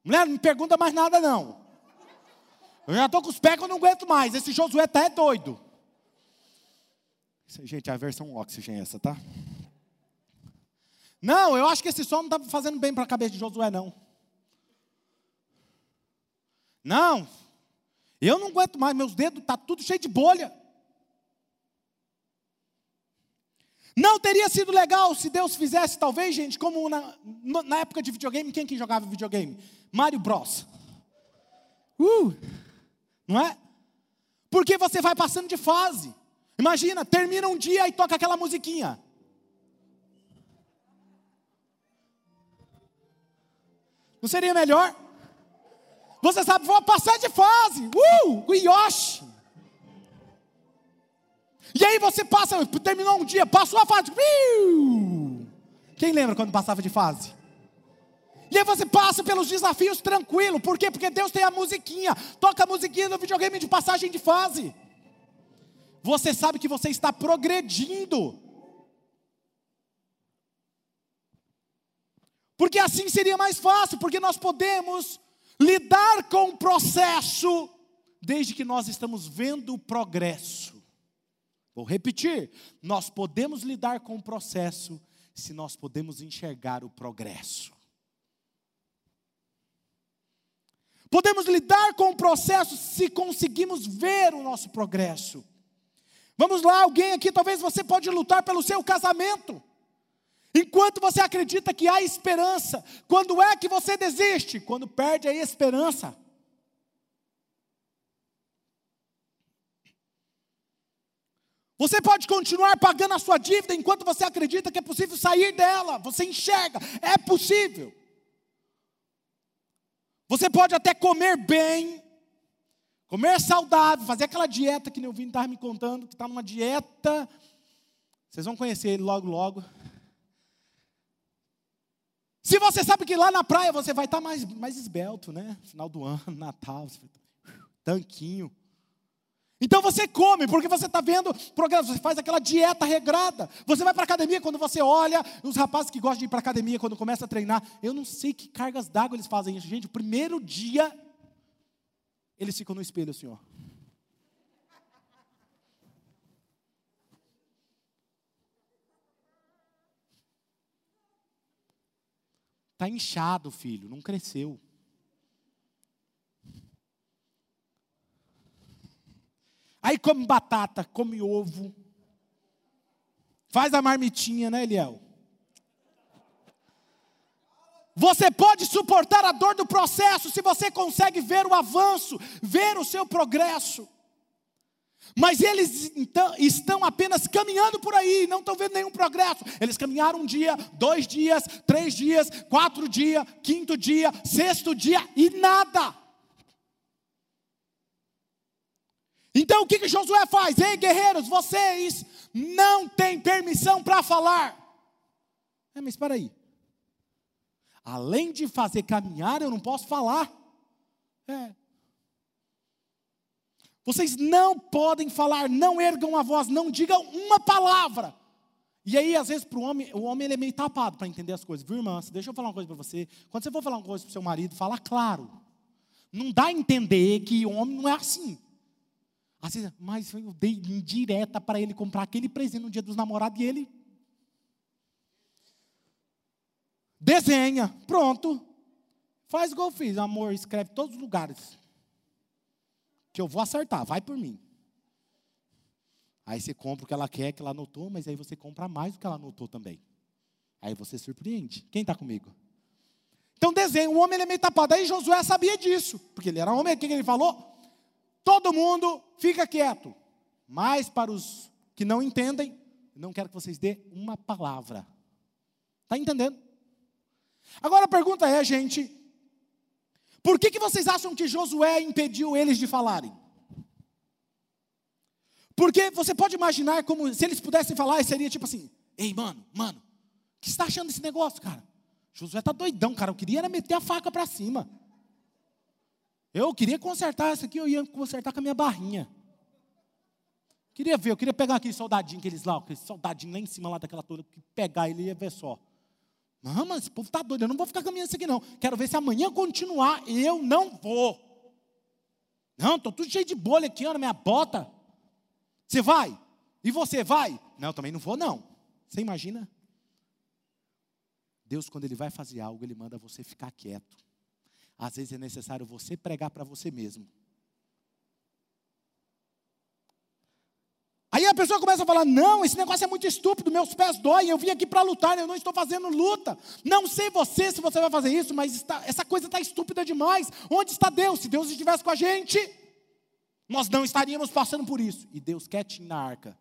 Mulher, não me pergunta mais nada não. Eu já estou com os pés que eu não aguento mais. Esse Josué tá é doido. Gente, a versão oxigênio é essa, tá? Não, eu acho que esse som não está fazendo bem para a cabeça de Josué, não. Não, eu não aguento mais, meus dedos estão tá tudo cheio de bolha. Não teria sido legal se Deus fizesse, talvez, gente, como na, na época de videogame, quem que jogava videogame? Mario Bros. Uh, não é? Porque você vai passando de fase. Imagina, termina um dia e toca aquela musiquinha. Não seria melhor? Você sabe, vou passar de fase. Uh, o Yoshi. E aí você passa, terminou um dia, passou a fase. Uh, quem lembra quando passava de fase? E aí você passa pelos desafios tranquilo. Por quê? Porque Deus tem a musiquinha. Toca a musiquinha no videogame de passagem de fase você sabe que você está progredindo. Porque assim seria mais fácil, porque nós podemos lidar com o processo desde que nós estamos vendo o progresso. Vou repetir: nós podemos lidar com o processo se nós podemos enxergar o progresso. Podemos lidar com o processo se conseguimos ver o nosso progresso. Vamos lá, alguém aqui, talvez você pode lutar pelo seu casamento. Enquanto você acredita que há esperança, quando é que você desiste? Quando perde a esperança. Você pode continuar pagando a sua dívida enquanto você acredita que é possível sair dela. Você enxerga, é possível. Você pode até comer bem, Comer saudável, fazer aquela dieta que o Vini estava me contando, que está numa dieta. Vocês vão conhecer ele logo, logo. Se você sabe que lá na praia você vai estar tá mais, mais esbelto, né? Final do ano, Natal, tanquinho. Então você come, porque você está vendo programa, você faz aquela dieta regrada. Você vai para academia, quando você olha, os rapazes que gostam de ir para academia, quando começa a treinar, eu não sei que cargas d'água eles fazem. Gente, o primeiro dia eles ficam no espelho assim, ó. Está inchado, filho, não cresceu. Aí come batata, come ovo. Faz a marmitinha, né, Eliel? Você pode suportar a dor do processo se você consegue ver o avanço, ver o seu progresso. Mas eles então, estão apenas caminhando por aí, não estão vendo nenhum progresso. Eles caminharam um dia, dois dias, três dias, quatro dias, quinto dia, sexto dia e nada. Então o que, que Josué faz? Ei, guerreiros, vocês não têm permissão para falar. É, mas espera aí. Além de fazer caminhar, eu não posso falar. É. Vocês não podem falar, não ergam a voz, não digam uma palavra. E aí, às vezes, para o homem, o homem ele é meio tapado para entender as coisas. Viu, irmã? Deixa eu falar uma coisa para você. Quando você for falar uma coisa para o seu marido, fala claro. Não dá a entender que o homem não é assim. Às vezes, mas eu dei indireta para ele comprar aquele presente no dia dos namorados e ele desenha, pronto. Faz igual eu fiz, amor, escreve todos os lugares. Que eu vou acertar, vai por mim. Aí você compra o que ela quer, que ela anotou, mas aí você compra mais do que ela anotou também. Aí você surpreende. Quem está comigo? Então desenho, o homem ele é meio tapado. Aí Josué sabia disso, porque ele era homem, o que ele falou? Todo mundo fica quieto. Mas para os que não entendem, não quero que vocês dê uma palavra. Está entendendo? Agora a pergunta é, gente, por que, que vocês acham que Josué impediu eles de falarem? Porque você pode imaginar como se eles pudessem falar, seria tipo assim: Ei, mano, mano, o que você está achando desse negócio, cara? Josué está doidão, cara. Eu queria era meter a faca para cima. Eu queria consertar isso aqui, eu ia consertar com a minha barrinha. Queria ver, eu queria pegar aquele soldadinho, aqueles lá, aquele soldadinho lá em cima lá daquela torre, pegar ele ia ver só. Não, mas esse povo está doido, eu não vou ficar caminhando isso aqui não. Quero ver se amanhã continuar, eu não vou. Não, estou tudo cheio de bolha aqui ó, na minha bota. Você vai? E você vai? Não, também não vou não. Você imagina? Deus, quando Ele vai fazer algo, Ele manda você ficar quieto. Às vezes é necessário você pregar para você mesmo. Aí a pessoa começa a falar: não, esse negócio é muito estúpido, meus pés doem, eu vim aqui para lutar, eu não estou fazendo luta. Não sei você se você vai fazer isso, mas está, essa coisa está estúpida demais. Onde está Deus? Se Deus estivesse com a gente, nós não estaríamos passando por isso. E Deus quietinho na arca.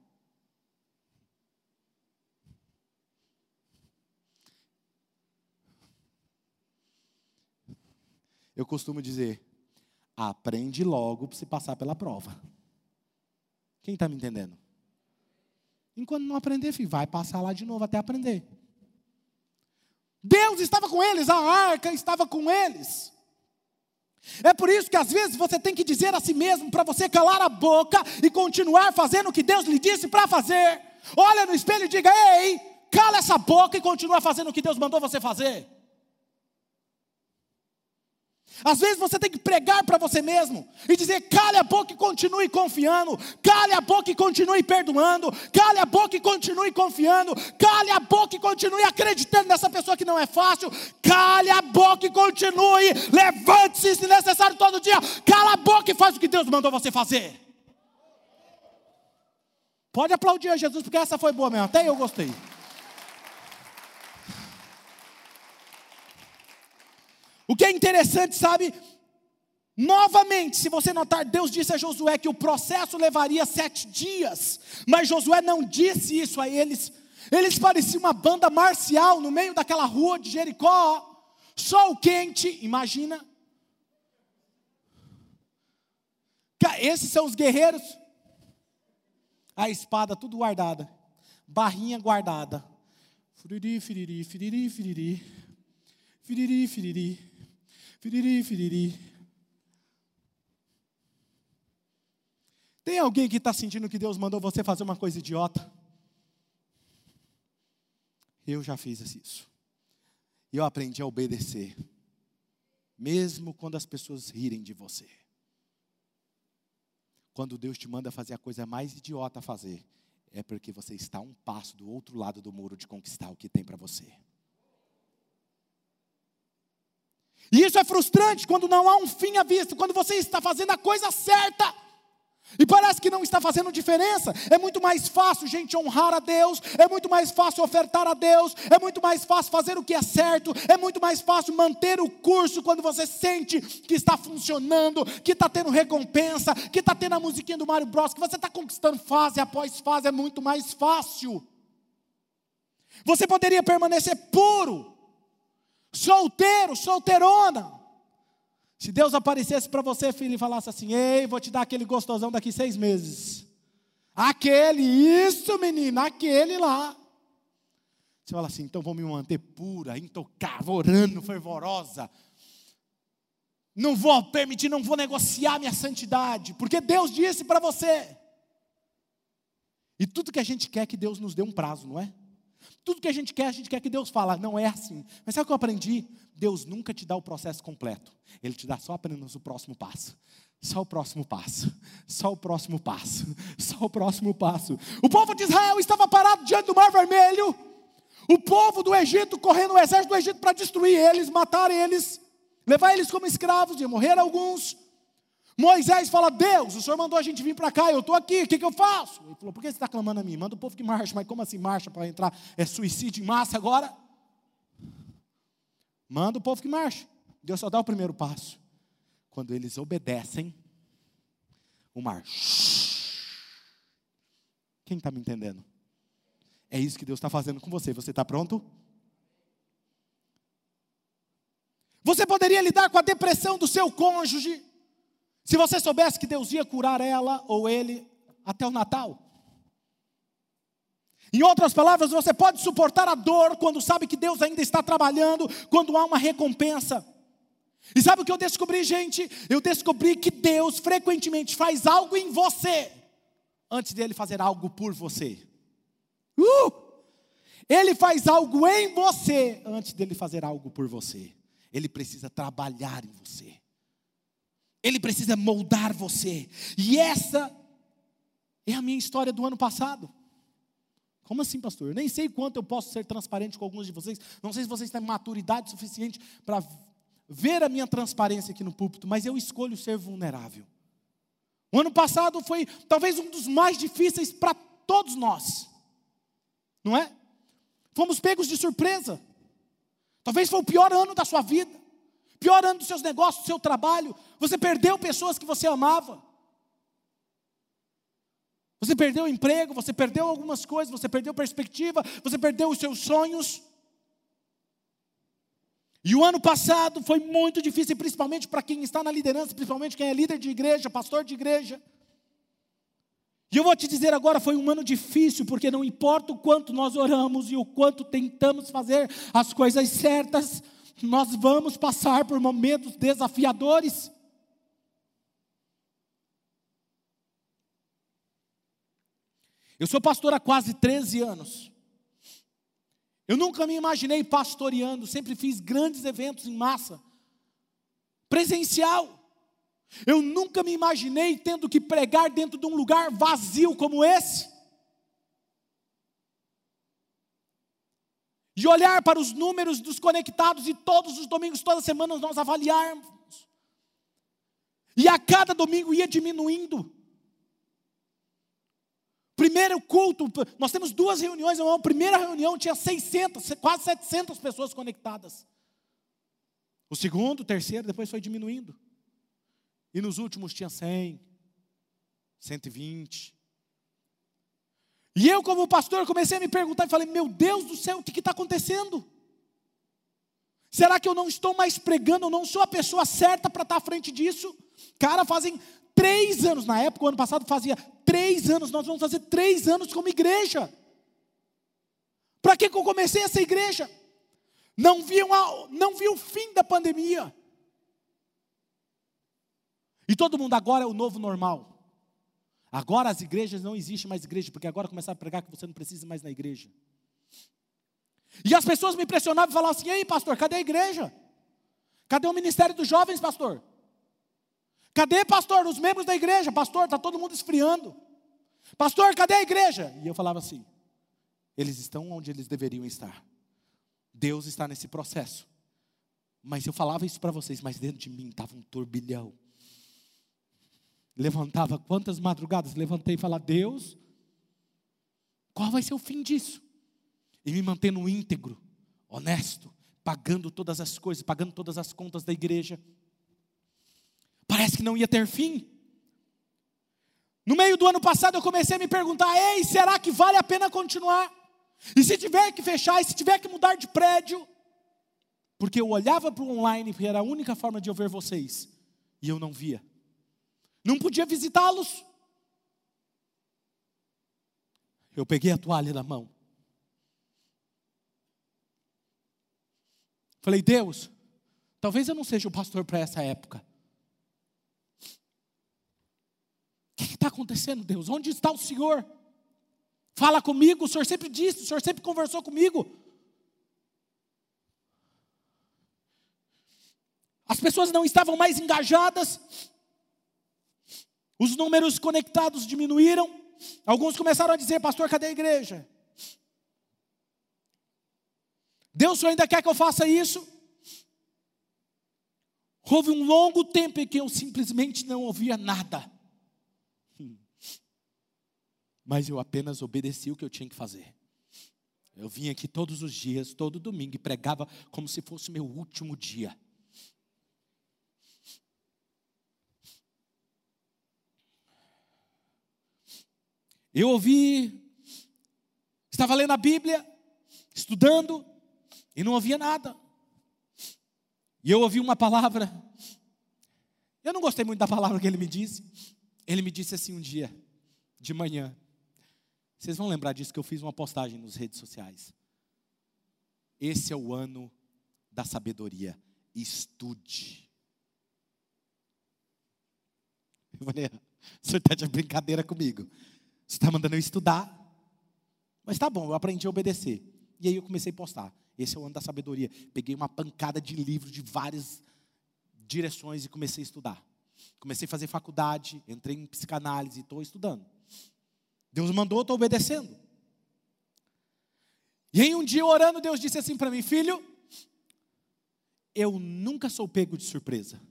Eu costumo dizer: aprende logo para se passar pela prova. Quem está me entendendo? Enquanto não aprender, filho, vai passar lá de novo até aprender. Deus estava com eles, a arca estava com eles. É por isso que às vezes você tem que dizer a si mesmo para você calar a boca e continuar fazendo o que Deus lhe disse para fazer. Olha no espelho e diga: Ei, cala essa boca e continua fazendo o que Deus mandou você fazer. Às vezes você tem que pregar para você mesmo e dizer: cale a boca e continue confiando, cale a boca e continue perdoando, cale a boca e continue confiando, cale a boca e continue acreditando nessa pessoa que não é fácil, cale a boca e continue, levante-se se necessário todo dia, cala a boca e faz o que Deus mandou você fazer. Pode aplaudir a Jesus, porque essa foi boa mesmo, até eu gostei. O que é interessante, sabe? Novamente, se você notar, Deus disse a Josué que o processo levaria sete dias, mas Josué não disse isso a eles. Eles pareciam uma banda marcial no meio daquela rua de Jericó, sol quente, imagina. Esses são os guerreiros, a espada tudo guardada, barrinha guardada, firiri, firiri, firiri, firiri, firiri, firiri. Firiri, firiri. Tem alguém que está sentindo que Deus mandou você fazer uma coisa idiota? Eu já fiz isso. E eu aprendi a obedecer. Mesmo quando as pessoas rirem de você. Quando Deus te manda fazer a coisa mais idiota a fazer, é porque você está um passo do outro lado do muro de conquistar o que tem para você. E isso é frustrante quando não há um fim à vista, quando você está fazendo a coisa certa. E parece que não está fazendo diferença. É muito mais fácil, gente, honrar a Deus. É muito mais fácil ofertar a Deus. É muito mais fácil fazer o que é certo. É muito mais fácil manter o curso quando você sente que está funcionando, que está tendo recompensa, que está tendo a musiquinha do Mário Bros, que você está conquistando fase após fase. É muito mais fácil. Você poderia permanecer puro, solteiro, solteirona. Se Deus aparecesse para você, filho, e falasse assim: Ei, vou te dar aquele gostosão daqui seis meses. Aquele, isso, menina, aquele lá. Você fala assim: então vou me manter pura, intocável, orando, fervorosa. Não vou permitir, não vou negociar minha santidade, porque Deus disse para você. E tudo que a gente quer é que Deus nos dê um prazo, não é? Tudo que a gente quer, a gente quer que Deus fala. Não é assim. Mas sabe o que eu aprendi? Deus nunca te dá o processo completo. Ele te dá só apenas o próximo passo. Só o próximo passo. Só o próximo passo. Só o próximo passo. O povo de Israel estava parado diante do Mar Vermelho. O povo do Egito correndo o exército do Egito para destruir eles, matar eles, levar eles como escravos, e morrer alguns. Moisés fala: Deus, o senhor mandou a gente vir para cá, eu estou aqui, o que, que eu faço? Ele falou: Por que você está clamando a mim? Manda o povo que marcha, mas como assim marcha para entrar? É suicídio em massa agora? Manda o povo que marcha. Deus só dá o primeiro passo. Quando eles obedecem, o mar. Quem está me entendendo? É isso que Deus está fazendo com você. Você está pronto? Você poderia lidar com a depressão do seu cônjuge se você soubesse que Deus ia curar ela ou ele até o Natal. Em outras palavras, você pode suportar a dor quando sabe que Deus ainda está trabalhando, quando há uma recompensa. E sabe o que eu descobri, gente? Eu descobri que Deus frequentemente faz algo em você antes dele fazer algo por você. Uh! Ele faz algo em você antes dele fazer algo por você. Ele precisa trabalhar em você. Ele precisa moldar você. E essa é a minha história do ano passado. Como assim, pastor? Eu nem sei quanto eu posso ser transparente com alguns de vocês. Não sei se vocês têm maturidade suficiente para ver a minha transparência aqui no púlpito, mas eu escolho ser vulnerável. O ano passado foi talvez um dos mais difíceis para todos nós, não é? Fomos pegos de surpresa. Talvez foi o pior ano da sua vida, pior ano dos seus negócios, do seu trabalho. Você perdeu pessoas que você amava. Você perdeu o emprego, você perdeu algumas coisas, você perdeu perspectiva, você perdeu os seus sonhos. E o ano passado foi muito difícil, principalmente para quem está na liderança, principalmente quem é líder de igreja, pastor de igreja. E eu vou te dizer agora, foi um ano difícil, porque não importa o quanto nós oramos e o quanto tentamos fazer as coisas certas, nós vamos passar por momentos desafiadores. Eu sou pastor há quase 13 anos. Eu nunca me imaginei pastoreando, sempre fiz grandes eventos em massa, presencial. Eu nunca me imaginei tendo que pregar dentro de um lugar vazio como esse. De olhar para os números dos conectados e todos os domingos, todas as semanas nós avaliarmos. E a cada domingo ia diminuindo. Primeiro culto, nós temos duas reuniões, a primeira reunião tinha 600, quase 700 pessoas conectadas. O segundo, o terceiro, depois foi diminuindo. E nos últimos tinha 100, 120. E eu, como pastor, comecei a me perguntar e falei: Meu Deus do céu, o que está acontecendo? Será que eu não estou mais pregando? Eu não sou a pessoa certa para estar à frente disso? Cara, fazem três anos, na época, o ano passado fazia três anos, nós vamos fazer três anos como igreja. Para que, que eu comecei essa igreja? Não vi, uma, não vi o fim da pandemia. E todo mundo agora é o novo normal. Agora as igrejas não existem mais igreja, porque agora começaram a pregar que você não precisa mais na igreja. E as pessoas me impressionavam e falavam assim: ei, pastor, cadê a igreja? Cadê o ministério dos jovens, pastor? Cadê, pastor, os membros da igreja? Pastor, está todo mundo esfriando. Pastor, cadê a igreja? E eu falava assim: eles estão onde eles deveriam estar. Deus está nesse processo. Mas eu falava isso para vocês, mas dentro de mim estava um turbilhão. Levantava quantas madrugadas? Levantei e falava: Deus, qual vai ser o fim disso? E me mantendo íntegro, honesto, pagando todas as coisas, pagando todas as contas da igreja. Parece que não ia ter fim. No meio do ano passado eu comecei a me perguntar: ei, será que vale a pena continuar? E se tiver que fechar, e se tiver que mudar de prédio? Porque eu olhava para o online, porque era a única forma de eu ver vocês, e eu não via não podia visitá-los. Eu peguei a toalha na mão. Falei, Deus, talvez eu não seja o pastor para essa época. O que está acontecendo, Deus? Onde está o Senhor? fala comigo, o Senhor sempre disse, o Senhor sempre conversou comigo. As pessoas não estavam mais engajadas, os números conectados diminuíram. Alguns começaram a dizer: Pastor, cadê a igreja? Deus ainda quer que eu faça isso? Houve um longo tempo em que eu simplesmente não ouvia nada. Mas eu apenas obedeci o que eu tinha que fazer. Eu vinha aqui todos os dias, todo domingo, e pregava como se fosse meu último dia. Eu ouvi, estava lendo a Bíblia, estudando, e não ouvia nada. E eu ouvi uma palavra. Eu não gostei muito da palavra que ele me disse. Ele me disse assim um dia, de manhã. Vocês vão lembrar disso que eu fiz uma postagem nas redes sociais. Esse é o ano da sabedoria. Estude. Eu falei, o senhor está de brincadeira comigo. Você está mandando eu estudar. Mas tá bom, eu aprendi a obedecer. E aí eu comecei a postar. Esse é o ano da sabedoria. Peguei uma pancada de livros de várias direções e comecei a estudar. Comecei a fazer faculdade, entrei em psicanálise e estou estudando. Deus mandou, estou obedecendo. E em um dia orando, Deus disse assim para mim: Filho, eu nunca sou pego de surpresa.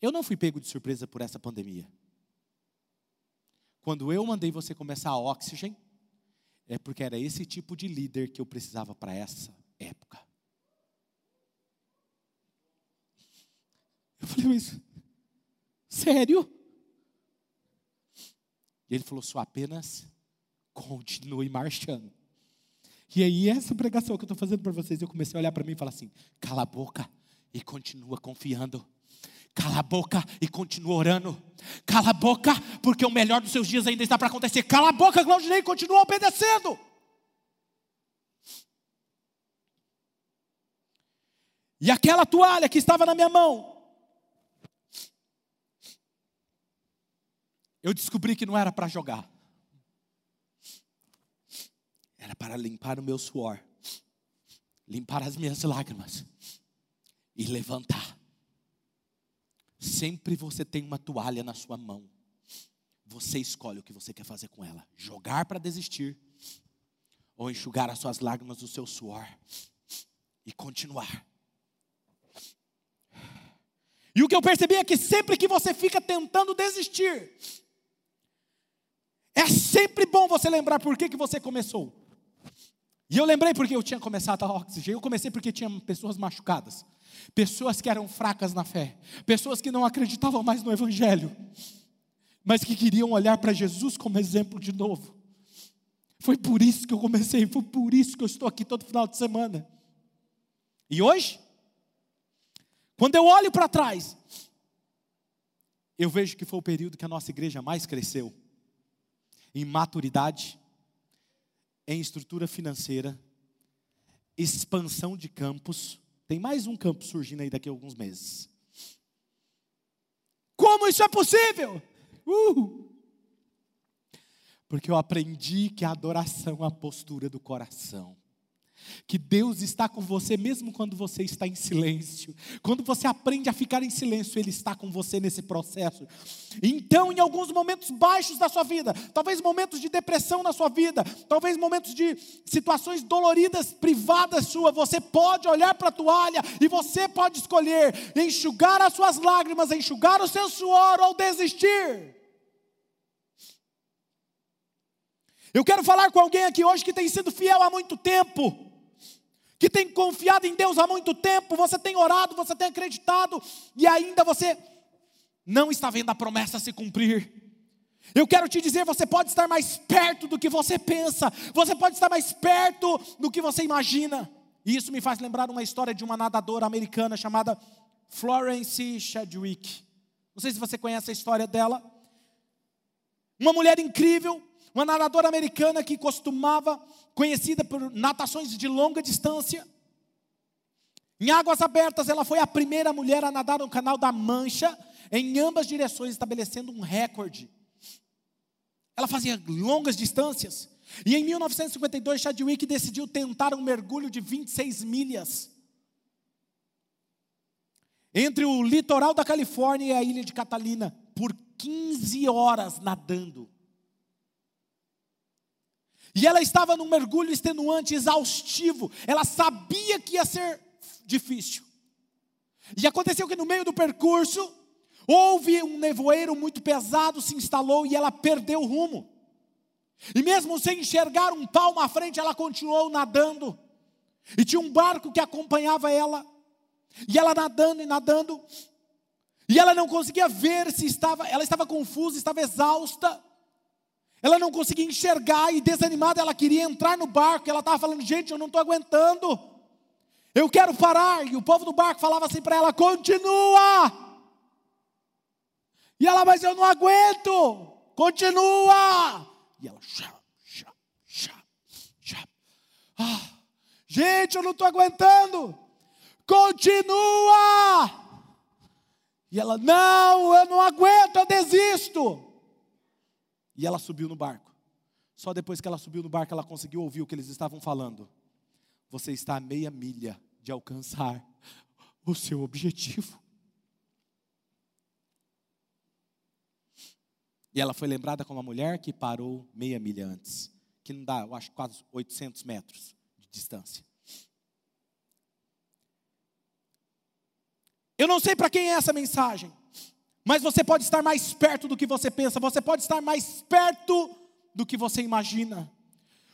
Eu não fui pego de surpresa por essa pandemia. Quando eu mandei você começar a oxigênio, é porque era esse tipo de líder que eu precisava para essa época. Eu falei, mas, sério? E ele falou, só apenas continue marchando. E aí, essa pregação que eu estou fazendo para vocês, eu comecei a olhar para mim e falar assim: cala a boca e continua confiando. Cala a boca e continua orando. Cala a boca, porque o melhor dos seus dias ainda está para acontecer. Cala a boca, Claudinei, e continua obedecendo. E aquela toalha que estava na minha mão, eu descobri que não era para jogar, era para limpar o meu suor, limpar as minhas lágrimas e levantar. Sempre você tem uma toalha na sua mão. Você escolhe o que você quer fazer com ela: jogar para desistir, ou enxugar as suas lágrimas do seu suor e continuar. E o que eu percebi é que sempre que você fica tentando desistir, é sempre bom você lembrar por que, que você começou. E eu lembrei porque eu tinha começado a oxigênio. Eu comecei porque tinha pessoas machucadas, pessoas que eram fracas na fé, pessoas que não acreditavam mais no Evangelho, mas que queriam olhar para Jesus como exemplo de novo. Foi por isso que eu comecei, foi por isso que eu estou aqui todo final de semana. E hoje, quando eu olho para trás, eu vejo que foi o período que a nossa igreja mais cresceu em maturidade, em estrutura financeira, expansão de campos. Tem mais um campo surgindo aí daqui a alguns meses. Como isso é possível? Uh! Porque eu aprendi que a adoração é a postura do coração que Deus está com você mesmo quando você está em silêncio. Quando você aprende a ficar em silêncio, Ele está com você nesse processo. Então, em alguns momentos baixos da sua vida, talvez momentos de depressão na sua vida, talvez momentos de situações doloridas, privadas sua, você pode olhar para a toalha e você pode escolher enxugar as suas lágrimas, enxugar o seu suor ou desistir. Eu quero falar com alguém aqui hoje que tem sido fiel há muito tempo que tem confiado em Deus há muito tempo, você tem orado, você tem acreditado, e ainda você não está vendo a promessa se cumprir. Eu quero te dizer, você pode estar mais perto do que você pensa, você pode estar mais perto do que você imagina. E isso me faz lembrar uma história de uma nadadora americana chamada Florence Chadwick. Não sei se você conhece a história dela. Uma mulher incrível, uma nadadora americana que costumava, conhecida por natações de longa distância. Em águas abertas, ela foi a primeira mulher a nadar no Canal da Mancha, em ambas direções, estabelecendo um recorde. Ela fazia longas distâncias. E em 1952, Chadwick decidiu tentar um mergulho de 26 milhas entre o litoral da Califórnia e a ilha de Catalina, por 15 horas nadando. E ela estava num mergulho extenuante, exaustivo. Ela sabia que ia ser difícil. E aconteceu que no meio do percurso, houve um nevoeiro muito pesado, se instalou e ela perdeu o rumo. E mesmo sem enxergar um palmo à frente, ela continuou nadando. E tinha um barco que acompanhava ela. E ela nadando e nadando. E ela não conseguia ver se estava, ela estava confusa, estava exausta. Ela não conseguia enxergar e desanimada, ela queria entrar no barco. Ela estava falando: Gente, eu não estou aguentando. Eu quero parar. E o povo do barco falava assim para ela: Continua. E ela, mas eu não aguento. Continua. E ela, chá, chá, chá, chá. Ah, gente, eu não estou aguentando. Continua. E ela, não, eu não aguento, eu desisto. E ela subiu no barco. Só depois que ela subiu no barco, ela conseguiu ouvir o que eles estavam falando. Você está a meia milha de alcançar o seu objetivo. E ela foi lembrada como uma mulher que parou meia milha antes, que não dá, eu acho, quase 800 metros de distância. Eu não sei para quem é essa mensagem, mas você pode estar mais perto do que você pensa, você pode estar mais perto do que você imagina.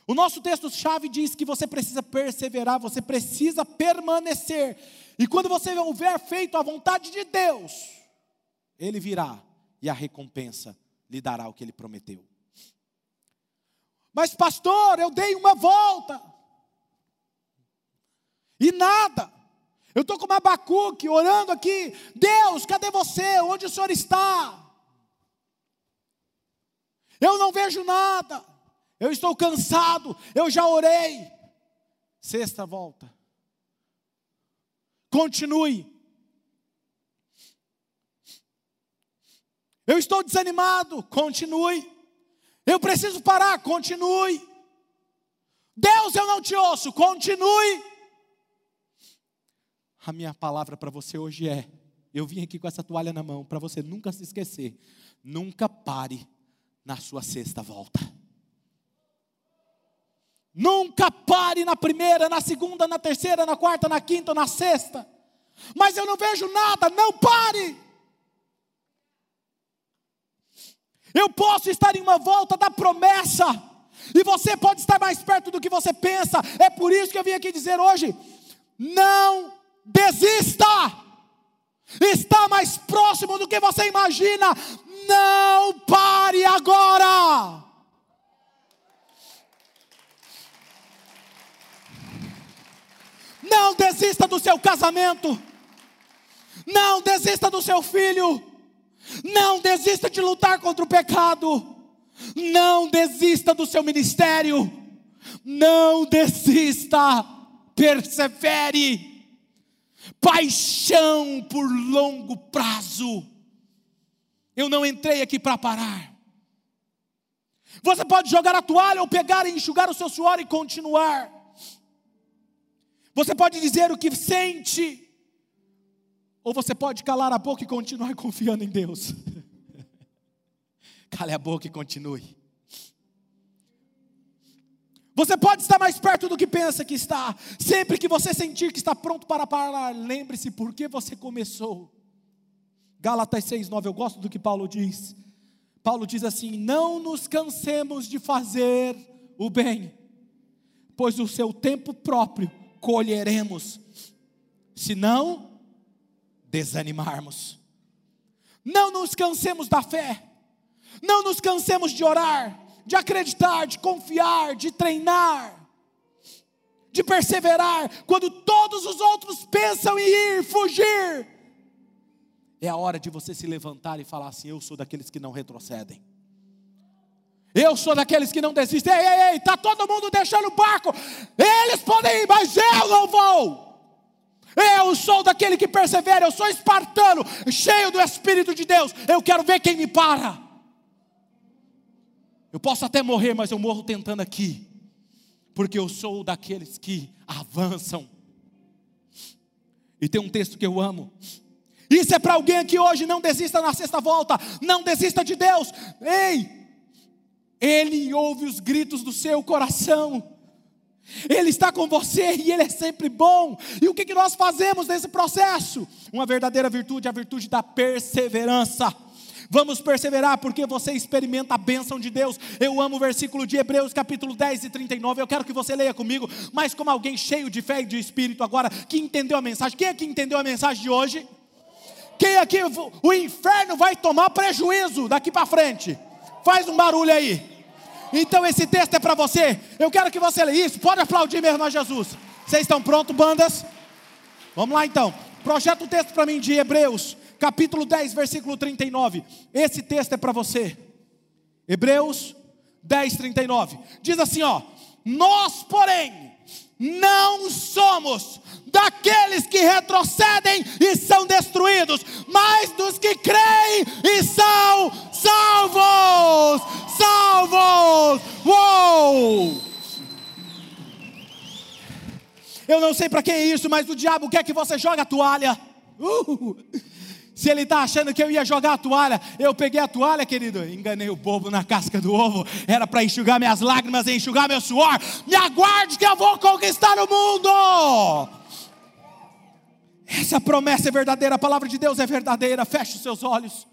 O nosso texto-chave diz que você precisa perseverar, você precisa permanecer. E quando você houver feito a vontade de Deus, Ele virá e a recompensa lhe dará o que Ele prometeu. Mas, pastor, eu dei uma volta. E nada. Eu estou com uma Abacuque orando aqui. Deus, cadê você? Onde o Senhor está? Eu não vejo nada. Eu estou cansado. Eu já orei. Sexta volta. Continue. Eu estou desanimado. Continue. Eu preciso parar. Continue. Deus, eu não te ouço. Continue. A minha palavra para você hoje é: eu vim aqui com essa toalha na mão para você nunca se esquecer. Nunca pare na sua sexta volta. Nunca pare na primeira, na segunda, na terceira, na quarta, na quinta, na sexta. Mas eu não vejo nada, não pare. Eu posso estar em uma volta da promessa, e você pode estar mais perto do que você pensa. É por isso que eu vim aqui dizer hoje: não desista. Está mais próximo do que você imagina. Não pare agora. Não desista do seu casamento. Não desista do seu filho. Não desista de lutar contra o pecado. Não desista do seu ministério. Não desista. Persevere paixão por longo prazo. Eu não entrei aqui para parar. Você pode jogar a toalha ou pegar e enxugar o seu suor e continuar. Você pode dizer o que sente, ou você pode calar a boca e continuar confiando em Deus. Cale a boca e continue. Você pode estar mais perto do que pensa que está. Sempre que você sentir que está pronto para parar, lembre-se por que você começou. Gálatas 6:9, eu gosto do que Paulo diz. Paulo diz assim: "Não nos cansemos de fazer o bem, pois o seu tempo próprio colheremos, se não desanimarmos. Não nos cansemos da fé. Não nos cansemos de orar de acreditar, de confiar, de treinar, de perseverar, quando todos os outros pensam em ir, fugir, é a hora de você se levantar e falar assim: Eu sou daqueles que não retrocedem. Eu sou daqueles que não desistem. Ei, ei, ei, está todo mundo deixando o barco. Eles podem ir, mas eu não vou. Eu sou daquele que persevera. Eu sou espartano, cheio do Espírito de Deus. Eu quero ver quem me para. Eu posso até morrer, mas eu morro tentando aqui, porque eu sou daqueles que avançam. E tem um texto que eu amo. Isso é para alguém que hoje não desista na sexta volta, não desista de Deus. Ei, Ele ouve os gritos do seu coração. Ele está com você e Ele é sempre bom. E o que, que nós fazemos nesse processo? Uma verdadeira virtude, a virtude da perseverança. Vamos perseverar porque você experimenta a bênção de Deus. Eu amo o versículo de Hebreus, capítulo 10 e 39. Eu quero que você leia comigo, mas como alguém cheio de fé e de espírito agora, que entendeu a mensagem. Quem é que entendeu a mensagem de hoje? Quem aqui, o inferno vai tomar prejuízo daqui para frente? Faz um barulho aí. Então esse texto é para você. Eu quero que você leia isso. Pode aplaudir meu irmão Jesus. Vocês estão prontos, bandas? Vamos lá então. Projeta o texto para mim de Hebreus, capítulo 10, versículo 39. Esse texto é para você. Hebreus 10, 39. Diz assim: ó. Nós, porém, não somos daqueles que retrocedem e são destruídos, mas dos que creem e são salvos. Salvos! Uou! Eu não sei para quem é isso, mas o diabo quer que você jogue a toalha. Uh! Se ele está achando que eu ia jogar a toalha, eu peguei a toalha, querido, enganei o bobo na casca do ovo, era para enxugar minhas lágrimas e enxugar meu suor. Me aguarde que eu vou conquistar o mundo. Essa promessa é verdadeira, a palavra de Deus é verdadeira. Feche os seus olhos.